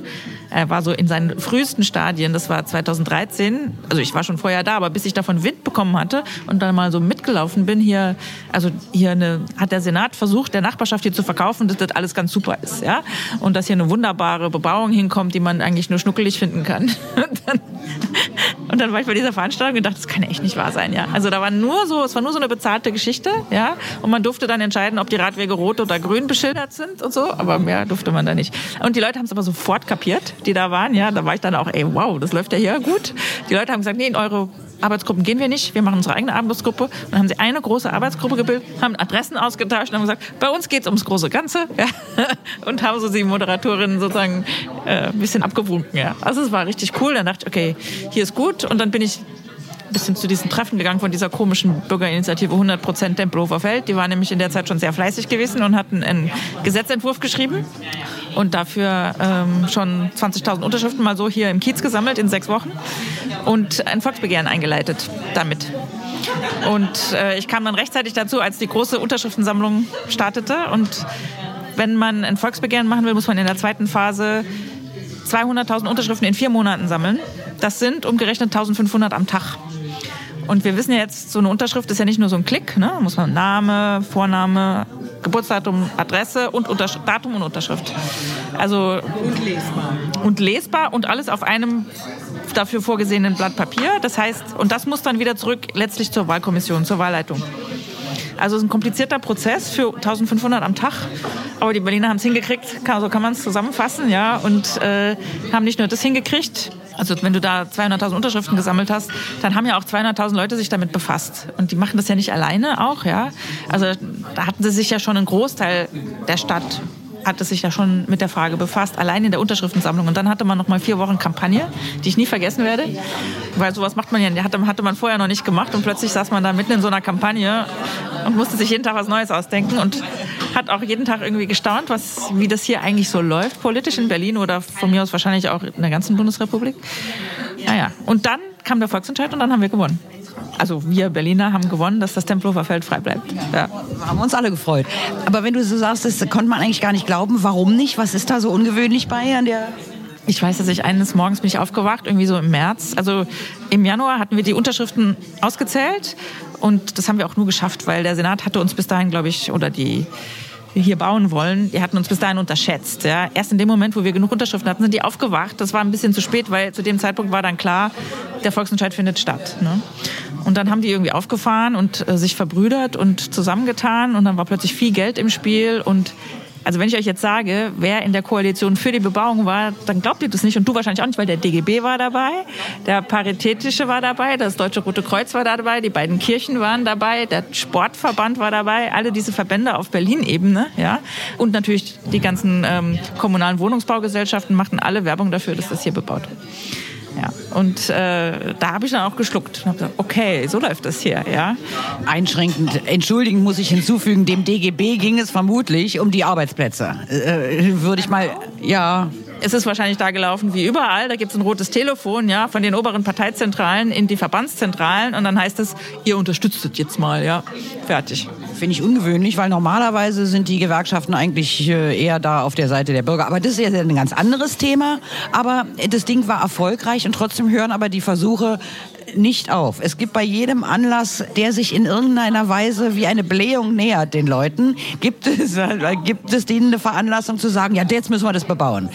er war so in seinen frühesten Stadien, das war 2013. Also ich war schon vorher da, aber bis ich davon Wind bekommen hatte und dann mal so mitgelaufen bin, hier, also hier eine, hat der Senat versucht, der Nachbarschaft hier zu verkaufen, dass das alles ganz super ist. Ja? Und dass hier eine wunderbare Bebauung hinkommt, die man eigentlich nur schnuckelig finden kann. [LAUGHS] Und dann, und dann war ich bei dieser Veranstaltung und dachte, das kann echt nicht wahr sein, ja. Also da war nur so, es war nur so eine bezahlte Geschichte, ja. Und man durfte dann entscheiden, ob die Radwege rot oder grün beschildert sind und so, aber mehr durfte man da nicht. Und die Leute haben es aber sofort kapiert, die da waren, ja. Da war ich dann auch, ey, wow, das läuft ja hier gut. Die Leute haben gesagt, nee, in eure Arbeitsgruppen gehen wir nicht, wir machen unsere eigene Arbeitsgruppe. Und dann haben sie eine große Arbeitsgruppe gebildet, haben Adressen ausgetauscht und haben gesagt, bei uns geht es ums große Ganze. Ja. [LAUGHS] Und haben so die Moderatorinnen sozusagen äh, ein bisschen abgewunken. Ja. Also es war richtig cool. Dann dachte ich, okay, hier ist gut. Und dann bin ich bisschen zu diesen Treffen gegangen von dieser komischen Bürgerinitiative 100% Tempelhofer Feld. Die war nämlich in der Zeit schon sehr fleißig gewesen und hatten einen Gesetzentwurf geschrieben und dafür ähm, schon 20.000 Unterschriften mal so hier im Kiez gesammelt in sechs Wochen und ein Volksbegehren eingeleitet damit. Und äh, ich kam dann rechtzeitig dazu, als die große Unterschriftensammlung startete. Und wenn man ein Volksbegehren machen will, muss man in der zweiten Phase 200.000 Unterschriften in vier Monaten sammeln. Das sind umgerechnet 1.500 am Tag. Und wir wissen ja jetzt, so eine Unterschrift ist ja nicht nur so ein Klick. Ne? Da muss man Name, Vorname, Geburtsdatum, Adresse und Untersch Datum und Unterschrift. Also und lesbar. Und lesbar und alles auf einem dafür vorgesehenen Blatt Papier. Das heißt, und das muss dann wieder zurück letztlich zur Wahlkommission, zur Wahlleitung. Also es ist ein komplizierter Prozess für 1500 am Tag. Aber die Berliner haben es hingekriegt, so kann man es zusammenfassen, ja, und äh, haben nicht nur das hingekriegt. Also wenn du da 200.000 Unterschriften gesammelt hast, dann haben ja auch 200.000 Leute sich damit befasst. Und die machen das ja nicht alleine auch, ja. Also da hatten sie sich ja schon einen Großteil der Stadt hat es sich ja schon mit der Frage befasst, allein in der Unterschriftensammlung. Und dann hatte man noch mal vier Wochen Kampagne, die ich nie vergessen werde, weil sowas macht man ja, hatte, hatte man vorher noch nicht gemacht und plötzlich saß man da mitten in so einer Kampagne und musste sich jeden Tag was Neues ausdenken und hat auch jeden Tag irgendwie gestaunt, was, wie das hier eigentlich so läuft, politisch in Berlin oder von mir aus wahrscheinlich auch in der ganzen Bundesrepublik. Naja, und dann kam der Volksentscheid und dann haben wir gewonnen. Also wir Berliner haben gewonnen, dass das Tempelhofer Feld frei bleibt. Ja. Haben uns alle gefreut. Aber wenn du so sagst, das konnte man eigentlich gar nicht glauben, warum nicht? Was ist da so ungewöhnlich bei an der ich weiß, dass ich eines Morgens bin ich aufgewacht, irgendwie so im März. Also im Januar hatten wir die Unterschriften ausgezählt und das haben wir auch nur geschafft, weil der Senat hatte uns bis dahin, glaube ich, oder die wir hier bauen wollen, die hatten uns bis dahin unterschätzt. Ja. Erst in dem Moment, wo wir genug Unterschriften hatten, sind die aufgewacht. Das war ein bisschen zu spät, weil zu dem Zeitpunkt war dann klar, der Volksentscheid findet statt. Ne? Und dann haben die irgendwie aufgefahren und äh, sich verbrüdert und zusammengetan und dann war plötzlich viel Geld im Spiel und also wenn ich euch jetzt sage, wer in der Koalition für die Bebauung war, dann glaubt ihr das nicht und du wahrscheinlich auch nicht, weil der DGB war dabei, der Paritätische war dabei, das Deutsche Rote Kreuz war dabei, die beiden Kirchen waren dabei, der Sportverband war dabei, alle diese Verbände auf Berlin-Ebene, ja, und natürlich die ganzen ähm, kommunalen Wohnungsbaugesellschaften machten alle Werbung dafür, dass das hier bebaut wird. Ja. Und äh, da habe ich dann auch geschluckt und gesagt, okay, so läuft das hier, ja. Einschränkend, entschuldigen muss ich hinzufügen, dem DGB ging es vermutlich um die Arbeitsplätze. Äh, würde ich mal, ja, Es ist wahrscheinlich da gelaufen wie überall. Da gibt es ein rotes Telefon, ja, von den oberen Parteizentralen in die Verbandszentralen und dann heißt es, ihr unterstützt es jetzt mal, ja. Fertig. Finde ich ungewöhnlich, weil normalerweise sind die Gewerkschaften eigentlich äh, eher da auf der Seite der Bürger. Aber das ist ja ein ganz anderes Thema. Aber das Ding war erfolgreich und trotzdem hören aber die Versuche nicht auf. Es gibt bei jedem Anlass, der sich in irgendeiner Weise wie eine Blähung nähert den Leuten, gibt es, äh, gibt es denen eine Veranlassung zu sagen, ja, jetzt müssen wir das bebauen.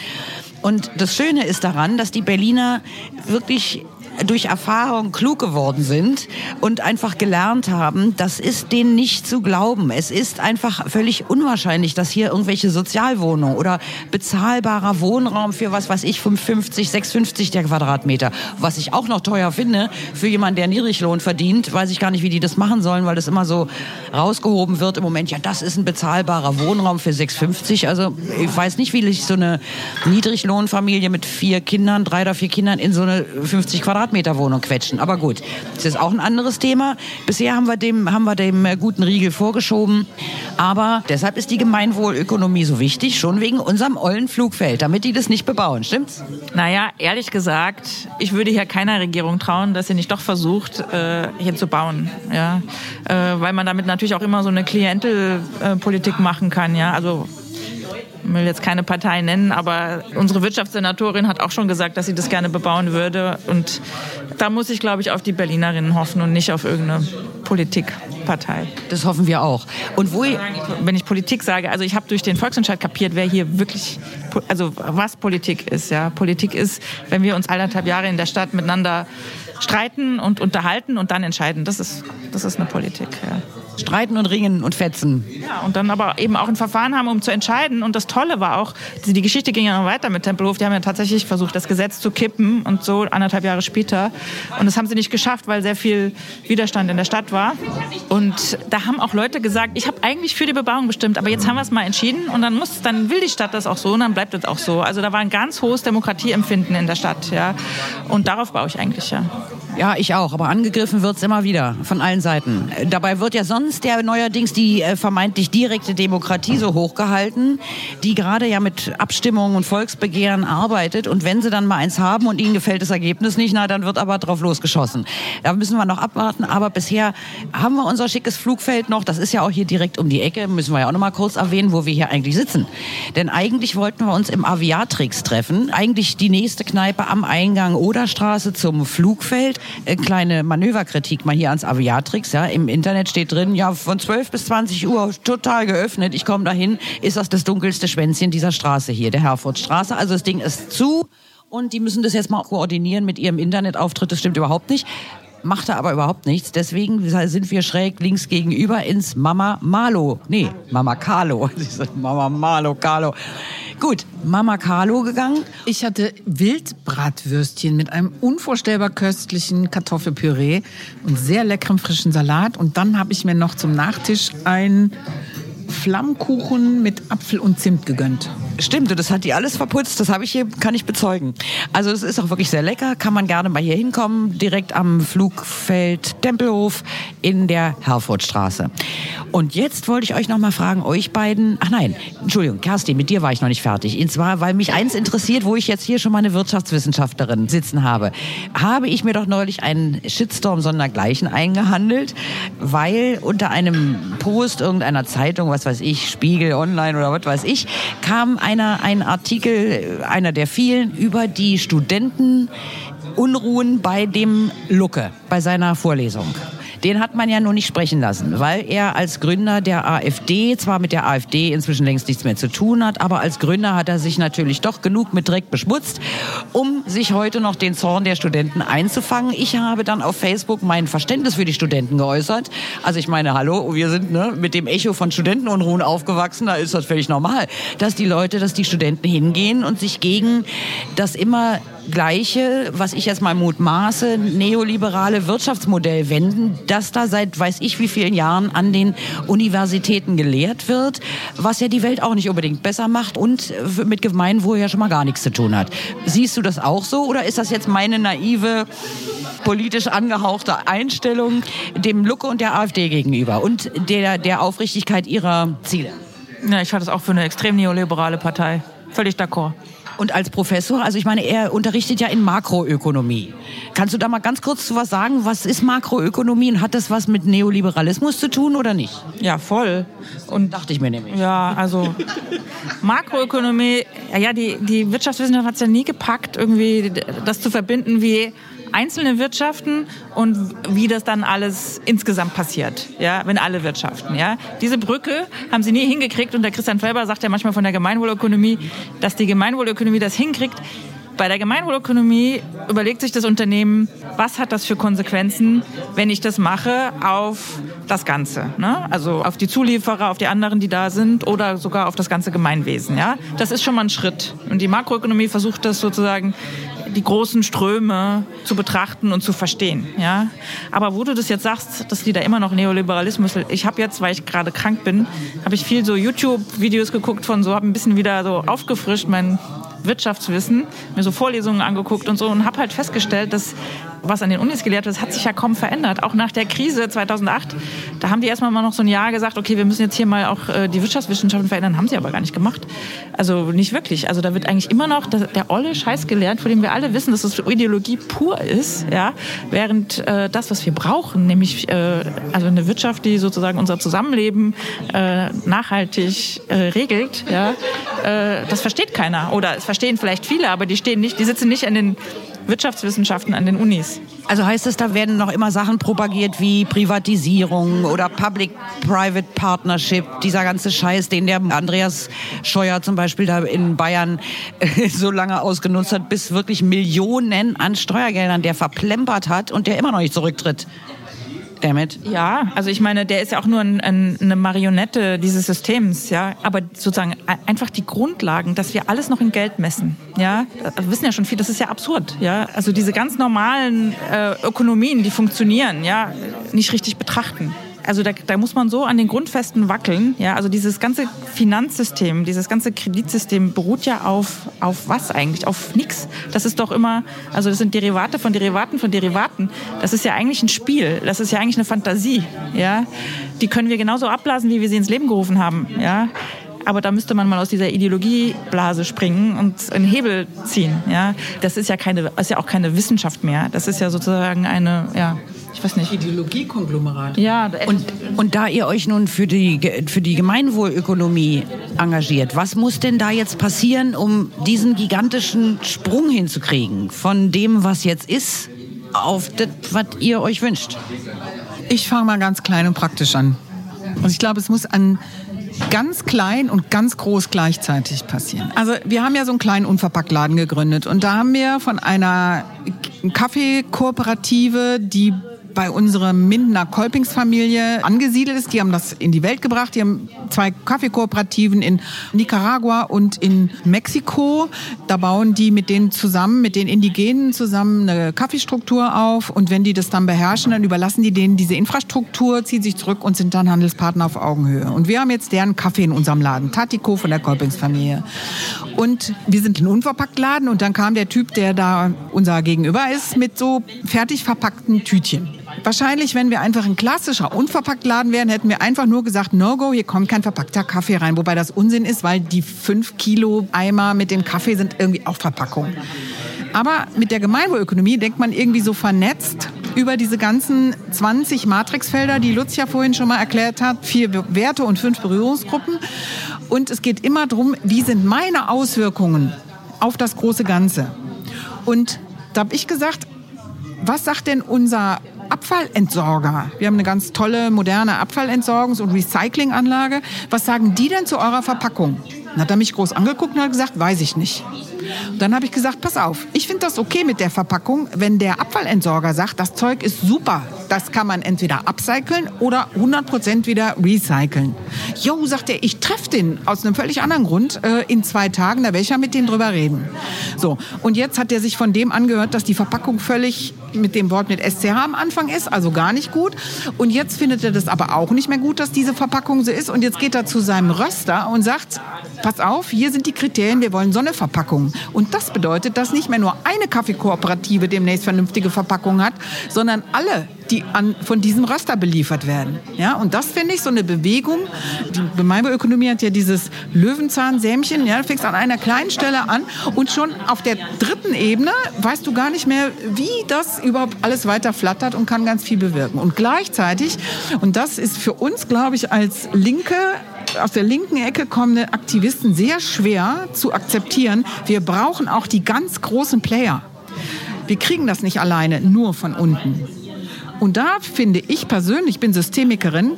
Und das Schöne ist daran, dass die Berliner wirklich durch Erfahrung klug geworden sind und einfach gelernt haben, das ist denen nicht zu glauben. Es ist einfach völlig unwahrscheinlich, dass hier irgendwelche Sozialwohnungen oder bezahlbarer Wohnraum für was weiß ich, 55, 650 der Quadratmeter, was ich auch noch teuer finde für jemanden, der Niedriglohn verdient, weiß ich gar nicht, wie die das machen sollen, weil das immer so rausgehoben wird im Moment. Ja, das ist ein bezahlbarer Wohnraum für 650. Also ich weiß nicht, wie sich so eine Niedriglohnfamilie mit vier Kindern, drei oder vier Kindern in so eine 50 Quadratmeter Wohnung quetschen. Aber gut, das ist auch ein anderes Thema. Bisher haben wir dem, haben wir dem äh, guten Riegel vorgeschoben. Aber deshalb ist die Gemeinwohlökonomie so wichtig, schon wegen unserem ollen Flugfeld, damit die das nicht bebauen, stimmt's? Naja, ehrlich gesagt, ich würde hier keiner Regierung trauen, dass sie nicht doch versucht, äh, hier zu bauen. Ja? Äh, weil man damit natürlich auch immer so eine Klientelpolitik machen kann. Ja? Also will jetzt keine Partei nennen, aber unsere Wirtschaftssenatorin hat auch schon gesagt, dass sie das gerne bebauen würde. Und da muss ich, glaube ich, auf die Berlinerinnen hoffen und nicht auf irgendeine Politikpartei. Das hoffen wir auch. Und wo Wenn ich Politik sage, also ich habe durch den Volksentscheid kapiert, wer hier wirklich, also was Politik ist. Ja, Politik ist, wenn wir uns anderthalb Jahre in der Stadt miteinander streiten und unterhalten und dann entscheiden. Das ist, das ist eine Politik. Ja. Streiten und ringen und fetzen. Ja, und dann aber eben auch ein Verfahren haben, um zu entscheiden. Und das Tolle war auch, die Geschichte ging ja noch weiter mit Tempelhof. Die haben ja tatsächlich versucht, das Gesetz zu kippen und so anderthalb Jahre später. Und das haben sie nicht geschafft, weil sehr viel Widerstand in der Stadt war. Und da haben auch Leute gesagt, ich habe eigentlich für die Bebauung bestimmt, aber jetzt haben wir es mal entschieden und dann muss, dann will die Stadt das auch so und dann bleibt es auch so. Also da war ein ganz hohes Demokratieempfinden in der Stadt, ja. Und darauf baue ich eigentlich, ja. Ja, ich auch, aber angegriffen wird's immer wieder von allen Seiten. Dabei wird ja sonst der neuerdings die äh, vermeintlich direkte Demokratie so hochgehalten, die gerade ja mit Abstimmungen und Volksbegehren arbeitet. Und wenn sie dann mal eins haben und ihnen gefällt das Ergebnis nicht, na, dann wird aber drauf losgeschossen. Da müssen wir noch abwarten. Aber bisher haben wir unser schickes Flugfeld noch. Das ist ja auch hier direkt um die Ecke, müssen wir ja auch noch mal kurz erwähnen, wo wir hier eigentlich sitzen. Denn eigentlich wollten wir uns im Aviatrix treffen. Eigentlich die nächste Kneipe am Eingang Oderstraße zum Flugfeld. Äh, kleine Manöverkritik mal hier ans Aviatrix. Ja. Im Internet steht drin, ja, von 12 bis 20 Uhr total geöffnet. Ich komme dahin, ist das das dunkelste Schwänzchen dieser Straße hier, der Herfordstraße. Also das Ding ist zu und die müssen das jetzt mal koordinieren mit ihrem Internetauftritt. Das stimmt überhaupt nicht. Macht er aber überhaupt nichts. Deswegen sind wir schräg links gegenüber ins Mama Malo. Nee, Mama Carlo. [LAUGHS] Mama Malo, Carlo. Gut, Mama Carlo gegangen. Ich hatte Wildbratwürstchen mit einem unvorstellbar köstlichen Kartoffelpüree und sehr leckerem frischen Salat. Und dann habe ich mir noch zum Nachtisch einen Flammkuchen mit Apfel und Zimt gegönnt. Stimmt, und das hat die alles verputzt, das habe ich hier, kann ich bezeugen. Also es ist auch wirklich sehr lecker, kann man gerne mal hier hinkommen, direkt am Flugfeld Tempelhof in der Herfordstraße. Und jetzt wollte ich euch noch mal fragen, euch beiden, ach nein, Entschuldigung, Kerstin, mit dir war ich noch nicht fertig. Und zwar, weil mich eins interessiert, wo ich jetzt hier schon mal eine Wirtschaftswissenschaftlerin sitzen habe. Habe ich mir doch neulich einen Shitstorm sondergleichen eingehandelt, weil unter einem Post irgendeiner Zeitung, was weiß ich, Spiegel Online oder was weiß ich, kam einer, ein Artikel, einer der vielen, über die Studentenunruhen bei dem Lucke, bei seiner Vorlesung. Den hat man ja nur nicht sprechen lassen, weil er als Gründer der AfD zwar mit der AfD inzwischen längst nichts mehr zu tun hat, aber als Gründer hat er sich natürlich doch genug mit Dreck beschmutzt, um sich heute noch den Zorn der Studenten einzufangen. Ich habe dann auf Facebook mein Verständnis für die Studenten geäußert. Also ich meine, hallo, wir sind ne, mit dem Echo von Studentenunruhen aufgewachsen, da ist das völlig normal, dass die Leute, dass die Studenten hingehen und sich gegen das immer gleiche, was ich jetzt mal mutmaße, neoliberale Wirtschaftsmodell wenden, das da seit weiß ich wie vielen Jahren an den Universitäten gelehrt wird, was ja die Welt auch nicht unbedingt besser macht und mit Gemeinwohl ja schon mal gar nichts zu tun hat. Siehst du das auch so oder ist das jetzt meine naive politisch angehauchte Einstellung dem Lucke und der AfD gegenüber und der, der Aufrichtigkeit ihrer Ziele? Ja, ich halte das auch für eine extrem neoliberale Partei. Völlig d'accord. Und als Professor, also ich meine, er unterrichtet ja in Makroökonomie. Kannst du da mal ganz kurz zu was sagen? Was ist Makroökonomie und hat das was mit Neoliberalismus zu tun oder nicht? Ja, voll. Und dachte ich mir nämlich. Ja, also Makroökonomie, ja, die, die Wirtschaftswissenschaft hat es ja nie gepackt, irgendwie das zu verbinden, wie einzelne Wirtschaften und wie das dann alles insgesamt passiert, ja, wenn alle wirtschaften, ja. Diese Brücke haben sie nie hingekriegt und der Christian Felber sagt ja manchmal von der Gemeinwohlökonomie, dass die Gemeinwohlökonomie das hinkriegt. Bei der Gemeinwohlökonomie überlegt sich das Unternehmen, was hat das für Konsequenzen, wenn ich das mache auf das Ganze. Ne? Also auf die Zulieferer, auf die anderen, die da sind oder sogar auf das ganze Gemeinwesen. Ja? Das ist schon mal ein Schritt. Und die Makroökonomie versucht das sozusagen die großen Ströme zu betrachten und zu verstehen. Ja? Aber wo du das jetzt sagst, dass die da immer noch Neoliberalismus, ich habe jetzt, weil ich gerade krank bin, habe ich viel so YouTube-Videos geguckt von so, habe ein bisschen wieder so aufgefrischt, mein Wirtschaftswissen, mir so Vorlesungen angeguckt und so und habe halt festgestellt, dass was an den Unis gelehrt wird, hat sich ja kaum verändert. Auch nach der Krise 2008, da haben die erstmal mal noch so ein Jahr gesagt, okay, wir müssen jetzt hier mal auch äh, die Wirtschaftswissenschaften verändern, haben sie aber gar nicht gemacht. Also nicht wirklich. Also da wird eigentlich immer noch der, olle Scheiß gelehrt, von dem wir alle wissen, dass es Ideologie pur ist, ja, während äh, das, was wir brauchen, nämlich äh, also eine Wirtschaft, die sozusagen unser Zusammenleben äh, nachhaltig äh, regelt, ja, äh, das versteht keiner oder es verstehen vielleicht viele, aber die stehen nicht, die sitzen nicht an den Wirtschaftswissenschaften an den Unis. Also heißt es, da werden noch immer Sachen propagiert wie Privatisierung oder Public-Private Partnership, dieser ganze Scheiß, den der Andreas Scheuer zum Beispiel da in Bayern äh, so lange ausgenutzt hat, bis wirklich Millionen an Steuergeldern der verplempert hat und der immer noch nicht zurücktritt. Dammit. Ja, also ich meine, der ist ja auch nur ein, ein, eine Marionette dieses Systems, ja. Aber sozusagen einfach die Grundlagen, dass wir alles noch in Geld messen, ja. Wir wissen ja schon viel, das ist ja absurd, ja. Also diese ganz normalen äh, Ökonomien, die funktionieren, ja, nicht richtig betrachten also da, da muss man so an den Grundfesten wackeln. Ja, also dieses ganze Finanzsystem, dieses ganze Kreditsystem beruht ja auf, auf was eigentlich? Auf nichts. Das ist doch immer, also das sind Derivate von Derivaten von Derivaten. Das ist ja eigentlich ein Spiel. Das ist ja eigentlich eine Fantasie. Ja, die können wir genauso abblasen, wie wir sie ins Leben gerufen haben. Ja, aber da müsste man mal aus dieser Ideologieblase springen und einen Hebel ziehen. Ja, das ist ja keine, ist ja auch keine Wissenschaft mehr. Das ist ja sozusagen eine, ja, ich weiß nicht. Ideologiekonglomerat. Ja. Und, und da ihr euch nun für die, für die Gemeinwohlökonomie engagiert, was muss denn da jetzt passieren, um diesen gigantischen Sprung hinzukriegen von dem, was jetzt ist, auf das, was ihr euch wünscht? Ich fange mal ganz klein und praktisch an. Also ich glaube, es muss an ganz klein und ganz groß gleichzeitig passieren. Also wir haben ja so einen kleinen Unverpacktladen gegründet und da haben wir von einer Kaffeekooperative, die bei unserer Mindener Kolpingsfamilie angesiedelt ist. Die haben das in die Welt gebracht. Die haben zwei Kaffeekooperativen in Nicaragua und in Mexiko. Da bauen die mit denen zusammen, mit den Indigenen zusammen eine Kaffeestruktur auf. Und wenn die das dann beherrschen, dann überlassen die denen diese Infrastruktur, ziehen sich zurück und sind dann Handelspartner auf Augenhöhe. Und wir haben jetzt deren Kaffee in unserem Laden. Tatiko von der Kolpingsfamilie. Und wir sind ein Unverpacktladen und dann kam der Typ, der da unser Gegenüber ist, mit so fertig verpackten Tütchen. Wahrscheinlich, wenn wir einfach ein klassischer Unverpacktladen wären, hätten wir einfach nur gesagt, no go, hier kommt kein verpackter Kaffee rein. Wobei das Unsinn ist, weil die fünf Kilo Eimer mit dem Kaffee sind irgendwie auch Verpackung. Aber mit der Gemeinwohlökonomie denkt man irgendwie so vernetzt über diese ganzen 20 Matrixfelder, die Lutz ja vorhin schon mal erklärt hat, vier Werte und fünf Berührungsgruppen. Und es geht immer darum, wie sind meine Auswirkungen auf das große Ganze. Und da habe ich gesagt, was sagt denn unser Abfallentsorger. Wir haben eine ganz tolle, moderne Abfallentsorgungs- und Recyclinganlage. Was sagen die denn zu eurer Verpackung? Dann hat er mich groß angeguckt und hat gesagt, weiß ich nicht. Und dann habe ich gesagt, pass auf, ich finde das okay mit der Verpackung, wenn der Abfallentsorger sagt, das Zeug ist super, das kann man entweder upcyclen oder 100% wieder recyceln. Jo, sagt er, ich treffe den aus einem völlig anderen Grund äh, in zwei Tagen, da werde ich ja mit dem drüber reden. So, und jetzt hat er sich von dem angehört, dass die Verpackung völlig mit dem Wort mit SCH am Anfang ist, also gar nicht gut. Und jetzt findet er das aber auch nicht mehr gut, dass diese Verpackung so ist. Und jetzt geht er zu seinem Röster und sagt, pass auf, hier sind die Kriterien, wir wollen so eine Verpackung. Und das bedeutet, dass nicht mehr nur eine Kaffeekooperative demnächst vernünftige Verpackung hat, sondern alle die an, von diesem Röster beliefert werden. Ja, und das finde ich so eine Bewegung. Die Gemeinwohlökonomie hat ja dieses Löwenzahnsämchen. Ja, fängst an einer kleinen Stelle an und schon auf der dritten Ebene weißt du gar nicht mehr, wie das überhaupt alles weiter flattert und kann ganz viel bewirken. Und gleichzeitig, und das ist für uns, glaube ich, als Linke aus der linken Ecke kommende Aktivisten sehr schwer zu akzeptieren. Wir brauchen auch die ganz großen Player. Wir kriegen das nicht alleine, nur von unten. Und da finde ich persönlich, ich bin Systemikerin,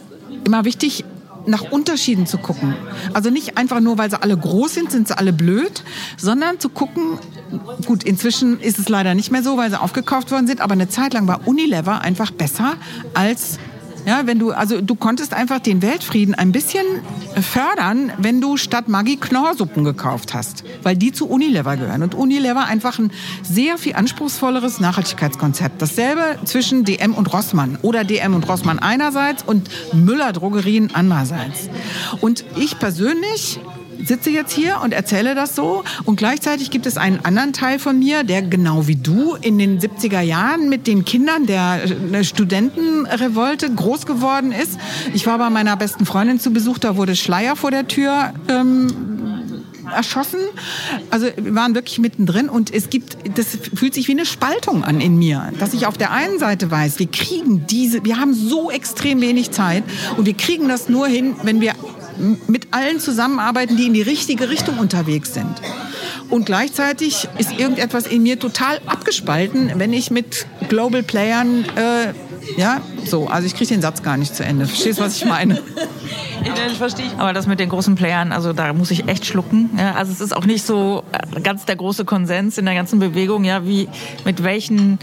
immer wichtig, nach Unterschieden zu gucken. Also nicht einfach nur, weil sie alle groß sind, sind sie alle blöd, sondern zu gucken, gut, inzwischen ist es leider nicht mehr so, weil sie aufgekauft worden sind, aber eine Zeit lang war Unilever einfach besser als ja, wenn du, also du konntest einfach den Weltfrieden ein bisschen fördern, wenn du statt Maggi Knorrsuppen gekauft hast, weil die zu Unilever gehören. Und Unilever einfach ein sehr viel anspruchsvolleres Nachhaltigkeitskonzept. Dasselbe zwischen DM und Rossmann oder DM und Rossmann einerseits und Müller Drogerien andererseits. Und ich persönlich sitze jetzt hier und erzähle das so und gleichzeitig gibt es einen anderen Teil von mir, der genau wie du in den 70er Jahren mit den Kindern der äh, Studentenrevolte groß geworden ist. Ich war bei meiner besten Freundin zu Besuch, da wurde Schleier vor der Tür ähm, erschossen. Also wir waren wirklich mittendrin und es gibt, das fühlt sich wie eine Spaltung an in mir, dass ich auf der einen Seite weiß, wir kriegen diese, wir haben so extrem wenig Zeit und wir kriegen das nur hin, wenn wir mit allen zusammenarbeiten, die in die richtige Richtung unterwegs sind. Und gleichzeitig ist irgendetwas in mir total abgespalten, wenn ich mit Global Playern, äh, ja, so, also ich kriege den Satz gar nicht zu Ende. Verstehst du, was ich meine? [LAUGHS] Ich verstehe. Aber das mit den großen Playern, also da muss ich echt schlucken. Ja, also es ist auch nicht so äh, ganz der große Konsens in der ganzen Bewegung, ja, wie mit welchen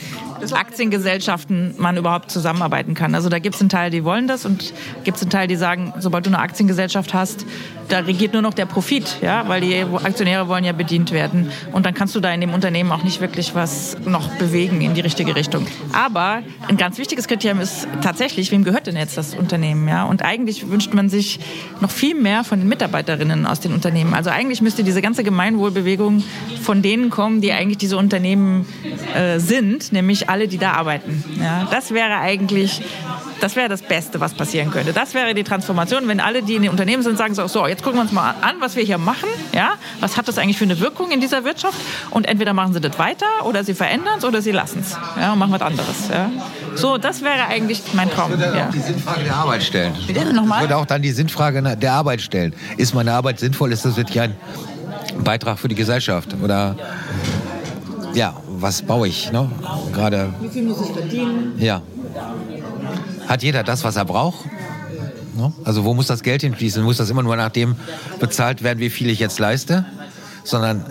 Aktiengesellschaften man überhaupt zusammenarbeiten kann. Also da gibt es einen Teil, die wollen das und gibt es einen Teil, die sagen, sobald du eine Aktiengesellschaft hast, da regiert nur noch der Profit, ja, weil die Aktionäre wollen ja bedient werden. Und dann kannst du da in dem Unternehmen auch nicht wirklich was noch bewegen in die richtige Richtung. Aber ein ganz wichtiges Kriterium ist tatsächlich, wem gehört denn jetzt das Unternehmen, ja? Und eigentlich wünscht man sich noch viel mehr von den Mitarbeiterinnen aus den Unternehmen. Also eigentlich müsste diese ganze Gemeinwohlbewegung von denen kommen, die eigentlich diese Unternehmen äh, sind, nämlich alle, die da arbeiten. Ja? Das wäre eigentlich das wäre das Beste, was passieren könnte. Das wäre die Transformation, wenn alle, die in den Unternehmen sind, sagen so, so jetzt gucken wir uns mal an, was wir hier machen. Ja? Was hat das eigentlich für eine Wirkung in dieser Wirtschaft? Und entweder machen sie das weiter oder sie verändern es oder sie lassen es ja, und machen was anderes. Ja? So, das wäre eigentlich mein Traum. Ich würde Ja. auch die Sinnfrage der Arbeit stellen. Bitte nochmal? Ich würde auch dann die Sinnfrage der Arbeit stellen. Ist meine Arbeit sinnvoll? Ist das wirklich ein Beitrag für die Gesellschaft? Oder ja, was baue ich? Ne? Gerade. Wie viel muss ich verdienen? Ja. Hat jeder das, was er braucht? Ne? Also wo muss das Geld hinfließen? Muss das immer nur nach dem bezahlt werden, wie viel ich jetzt leiste? Sondern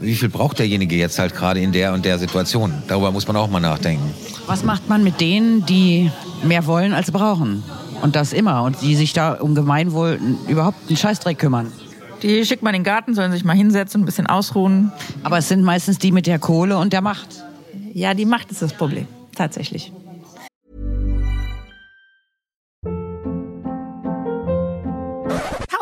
wie viel braucht derjenige jetzt halt gerade in der und der Situation? Darüber muss man auch mal nachdenken. Was macht man mit denen, die mehr wollen als brauchen? Und das immer. Und die sich da um Gemeinwohl überhaupt einen Scheißdreck kümmern. Die schickt man in den Garten, sollen sich mal hinsetzen, ein bisschen ausruhen. Aber es sind meistens die mit der Kohle und der Macht. Ja, die Macht ist das Problem, tatsächlich.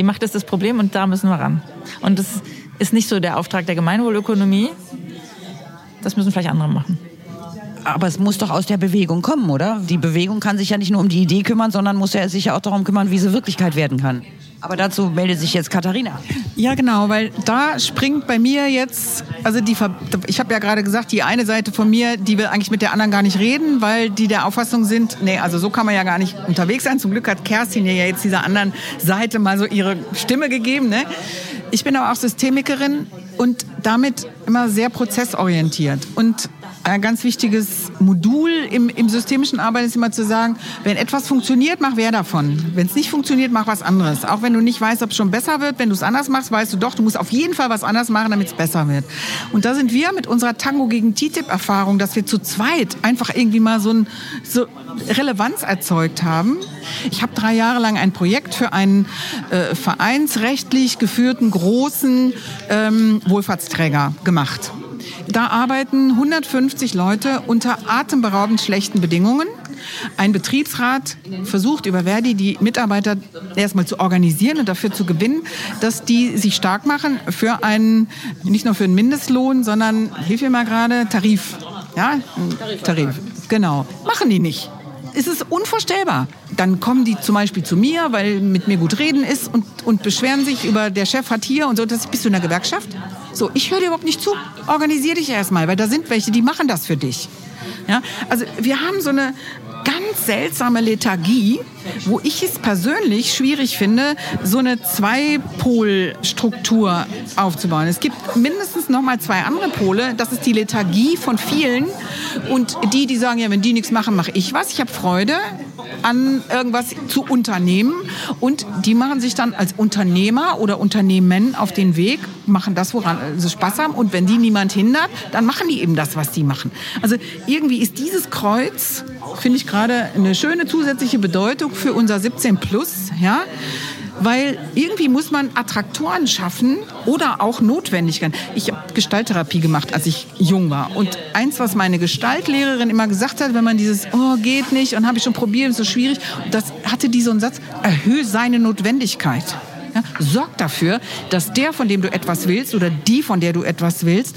Die Macht ist das Problem und da müssen wir ran. Und das ist nicht so der Auftrag der Gemeinwohlökonomie. Das müssen vielleicht andere machen. Aber es muss doch aus der Bewegung kommen, oder? Die Bewegung kann sich ja nicht nur um die Idee kümmern, sondern muss ja sich ja auch darum kümmern, wie sie Wirklichkeit werden kann. Aber dazu meldet sich jetzt Katharina. Ja, genau, weil da springt bei mir jetzt, also die, ich habe ja gerade gesagt, die eine Seite von mir, die will eigentlich mit der anderen gar nicht reden, weil die der Auffassung sind, nee, also so kann man ja gar nicht unterwegs sein. Zum Glück hat Kerstin ja jetzt dieser anderen Seite mal so ihre Stimme gegeben. Ne? Ich bin aber auch Systemikerin und damit immer sehr prozessorientiert. Und ein ganz wichtiges Modul im, im systemischen Arbeiten ist immer zu sagen, wenn etwas funktioniert, mach wer davon. Wenn es nicht funktioniert, mach was anderes. Auch wenn du nicht weißt, ob es schon besser wird, wenn du es anders machst, weißt du doch, du musst auf jeden Fall was anders machen, damit es besser wird. Und da sind wir mit unserer Tango gegen TTIP-Erfahrung, dass wir zu zweit einfach irgendwie mal so, ein, so Relevanz erzeugt haben. Ich habe drei Jahre lang ein Projekt für einen äh, vereinsrechtlich geführten großen ähm, Wohlfahrtsträger gemacht. Da arbeiten 150 Leute unter atemberaubend schlechten Bedingungen. Ein Betriebsrat versucht über Verdi die Mitarbeiter erstmal zu organisieren und dafür zu gewinnen, dass die sich stark machen für einen, nicht nur für einen Mindestlohn, sondern, hilf mir mal gerade, Tarif. Ja, Tarif. Genau. Machen die nicht ist es unvorstellbar. Dann kommen die zum Beispiel zu mir, weil mit mir gut reden ist und, und beschweren sich über, der Chef hat hier und so. Das, bist du in der Gewerkschaft? So, ich höre dir überhaupt nicht zu. Organisier dich erstmal, weil da sind welche, die machen das für dich. Ja, also wir haben so eine ganz seltsame Lethargie, wo ich es persönlich schwierig finde, so eine Zweipolstruktur aufzubauen. Es gibt mindestens noch mal zwei andere Pole. Das ist die Lethargie von vielen und die, die sagen, ja, wenn die nichts machen, mache ich was. Ich habe Freude an irgendwas zu unternehmen und die machen sich dann als Unternehmer oder Unternehmen auf den Weg, machen das, woran sie Spaß haben und wenn die niemand hindert, dann machen die eben das, was die machen. Also irgendwie ist dieses Kreuz, finde ich gerade eine schöne zusätzliche Bedeutung für unser 17 Plus, ja, weil irgendwie muss man Attraktoren schaffen oder auch Notwendigkeiten. Ich habe Gestalttherapie gemacht, als ich jung war. Und eins, was meine Gestaltlehrerin immer gesagt hat, wenn man dieses, oh, geht nicht und habe ich schon probiert, ist so schwierig, das hatte die so einen Satz, erhöhe seine Notwendigkeit. Ja, sorg dafür, dass der, von dem du etwas willst oder die, von der du etwas willst,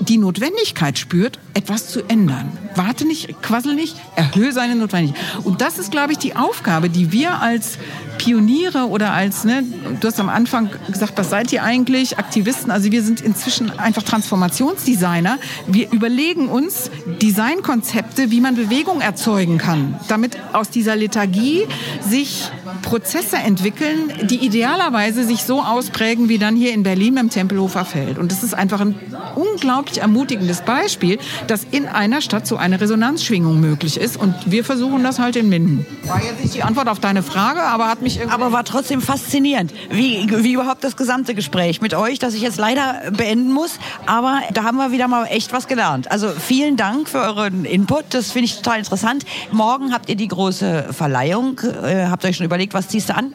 die Notwendigkeit spürt, etwas zu ändern. Warte nicht, quassel nicht, erhöhe seine Notwendigkeit. Und das ist, glaube ich, die Aufgabe, die wir als Pioniere oder als, ne, du hast am Anfang gesagt, was seid ihr eigentlich? Aktivisten. Also wir sind inzwischen einfach Transformationsdesigner. Wir überlegen uns Designkonzepte, wie man Bewegung erzeugen kann, damit aus dieser Lethargie sich Prozesse entwickeln, die idealerweise sich so ausprägen wie dann hier in Berlin im Tempelhofer Feld. Und das ist einfach ein unglaublich ermutigendes Beispiel, dass in einer Stadt so eine Resonanzschwingung möglich ist. Und wir versuchen das halt in Minden. War jetzt nicht die Antwort auf deine Frage, aber hat mich irgendwie Aber war trotzdem faszinierend, wie, wie überhaupt das gesamte Gespräch mit euch, das ich jetzt leider beenden muss. Aber da haben wir wieder mal echt was gelernt. Also vielen Dank für euren Input. Das finde ich total interessant. Morgen habt ihr die große Verleihung. Äh, habt ihr euch schon überlegt, was ziehst du an?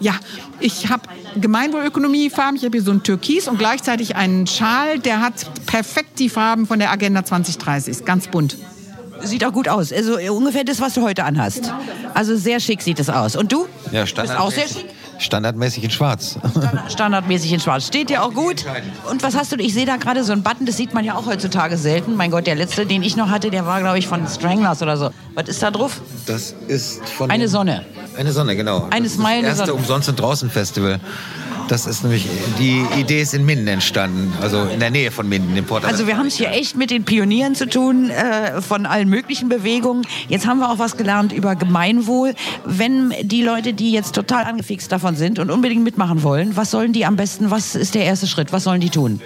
Ja, ich habe Gemeinwohlökonomie-Farben. Ich habe hier so ein Türkis und gleichzeitig einen Schal, der hat perfekt die Farben von der Agenda 2030. Ist ganz bunt. Sieht auch gut aus. Also äh, ungefähr das, was du heute anhast. Also sehr schick sieht es aus. Und du? Ja, Bist auch sehr schick. standardmäßig in Schwarz. Standardmäßig in Schwarz. Steht dir auch gut. Und was hast du? Ich sehe da gerade so einen Button, das sieht man ja auch heutzutage selten. Mein Gott, der letzte, den ich noch hatte, der war, glaube ich, von Stranglers oder so. Was ist da drauf? Das ist von Eine Sonne. Eine Sonne, genau. Eine das Das erste Sonne. Umsonst und Draußen Festival. Das ist nämlich, die Idee ist in Minden entstanden, also in der Nähe von Minden, im Port. Also wir haben es hier echt mit den Pionieren zu tun, äh, von allen möglichen Bewegungen. Jetzt haben wir auch was gelernt über Gemeinwohl. Wenn die Leute, die jetzt total angefixt davon sind und unbedingt mitmachen wollen, was sollen die am besten, was ist der erste Schritt, was sollen die tun?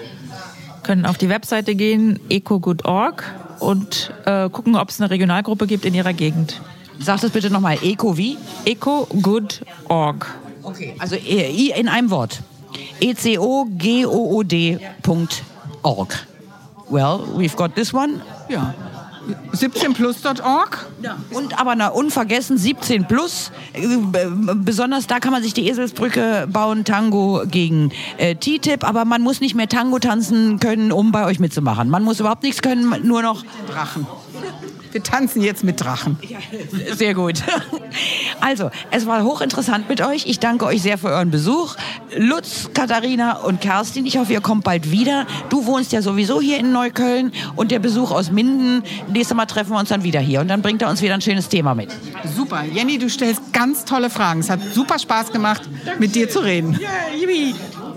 Können auf die Webseite gehen, ecogood.org und äh, gucken, ob es eine Regionalgruppe gibt in ihrer Gegend. Sag das bitte nochmal, Eco wie? ecogood.org. Okay. Also äh, I in einem Wort. E-C-O-G-O-O-D.org. Well, we've got this one. Ja. 17plus.org. Und aber na, unvergessen 17 plus. Äh, Besonders da kann man sich die Eselsbrücke bauen, Tango gegen äh, TTIP. Aber man muss nicht mehr Tango tanzen können, um bei euch mitzumachen. Man muss überhaupt nichts können, nur noch Drachen. Wir tanzen jetzt mit Drachen. Sehr gut. Also, es war hochinteressant mit euch. Ich danke euch sehr für euren Besuch. Lutz, Katharina und Kerstin, ich hoffe, ihr kommt bald wieder. Du wohnst ja sowieso hier in Neukölln und der Besuch aus Minden. Nächstes Mal treffen wir uns dann wieder hier und dann bringt er uns wieder ein schönes Thema mit. Super. Jenny, du stellst ganz tolle Fragen. Es hat super Spaß gemacht, mit dir zu reden.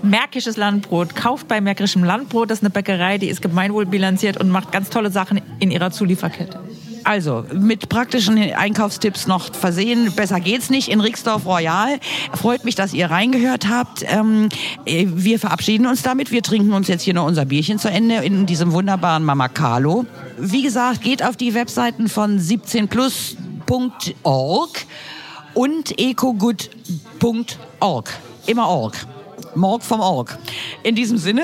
Märkisches Landbrot. Kauft bei Märkischem Landbrot. Das ist eine Bäckerei, die ist gemeinwohlbilanziert und macht ganz tolle Sachen in ihrer Zulieferkette. Also, mit praktischen Einkaufstipps noch versehen. Besser geht's nicht in Rixdorf Royal. Freut mich, dass ihr reingehört habt. Ähm, äh, wir verabschieden uns damit. Wir trinken uns jetzt hier noch unser Bierchen zu Ende in diesem wunderbaren Mama Carlo. Wie gesagt, geht auf die Webseiten von 17plus.org und ecogood.org. Immer org. Morg vom Org. In diesem Sinne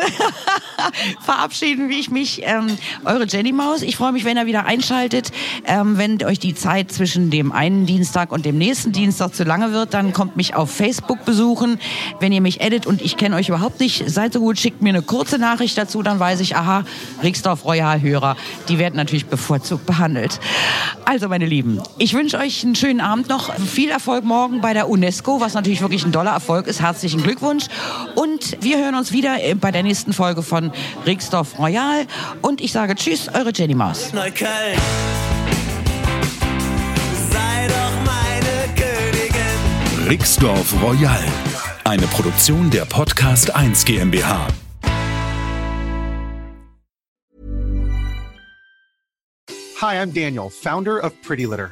[LAUGHS] verabschieden ich mich, ähm, eure Jenny Maus. Ich freue mich, wenn ihr wieder einschaltet. Ähm, wenn euch die Zeit zwischen dem einen Dienstag und dem nächsten Dienstag zu lange wird, dann kommt mich auf Facebook besuchen. Wenn ihr mich edit und ich kenne euch überhaupt nicht, seid so gut, schickt mir eine kurze Nachricht dazu, dann weiß ich, aha, Rixdorf Royal Hörer, die werden natürlich bevorzugt behandelt. Also, meine Lieben, ich wünsche euch einen schönen Abend noch. Viel Erfolg morgen bei der UNESCO, was natürlich wirklich ein doller Erfolg ist. Herzlichen Glückwunsch. Und wir hören uns wieder äh, bei der nächsten Folge von Rixdorf Royal. Und ich sage Tschüss, eure Jenny Maus. Neukölln. Sei doch meine Königin. Rixdorf Royal. Eine Produktion der Podcast 1 GmbH. Hi, I'm Daniel, founder of Pretty Litter.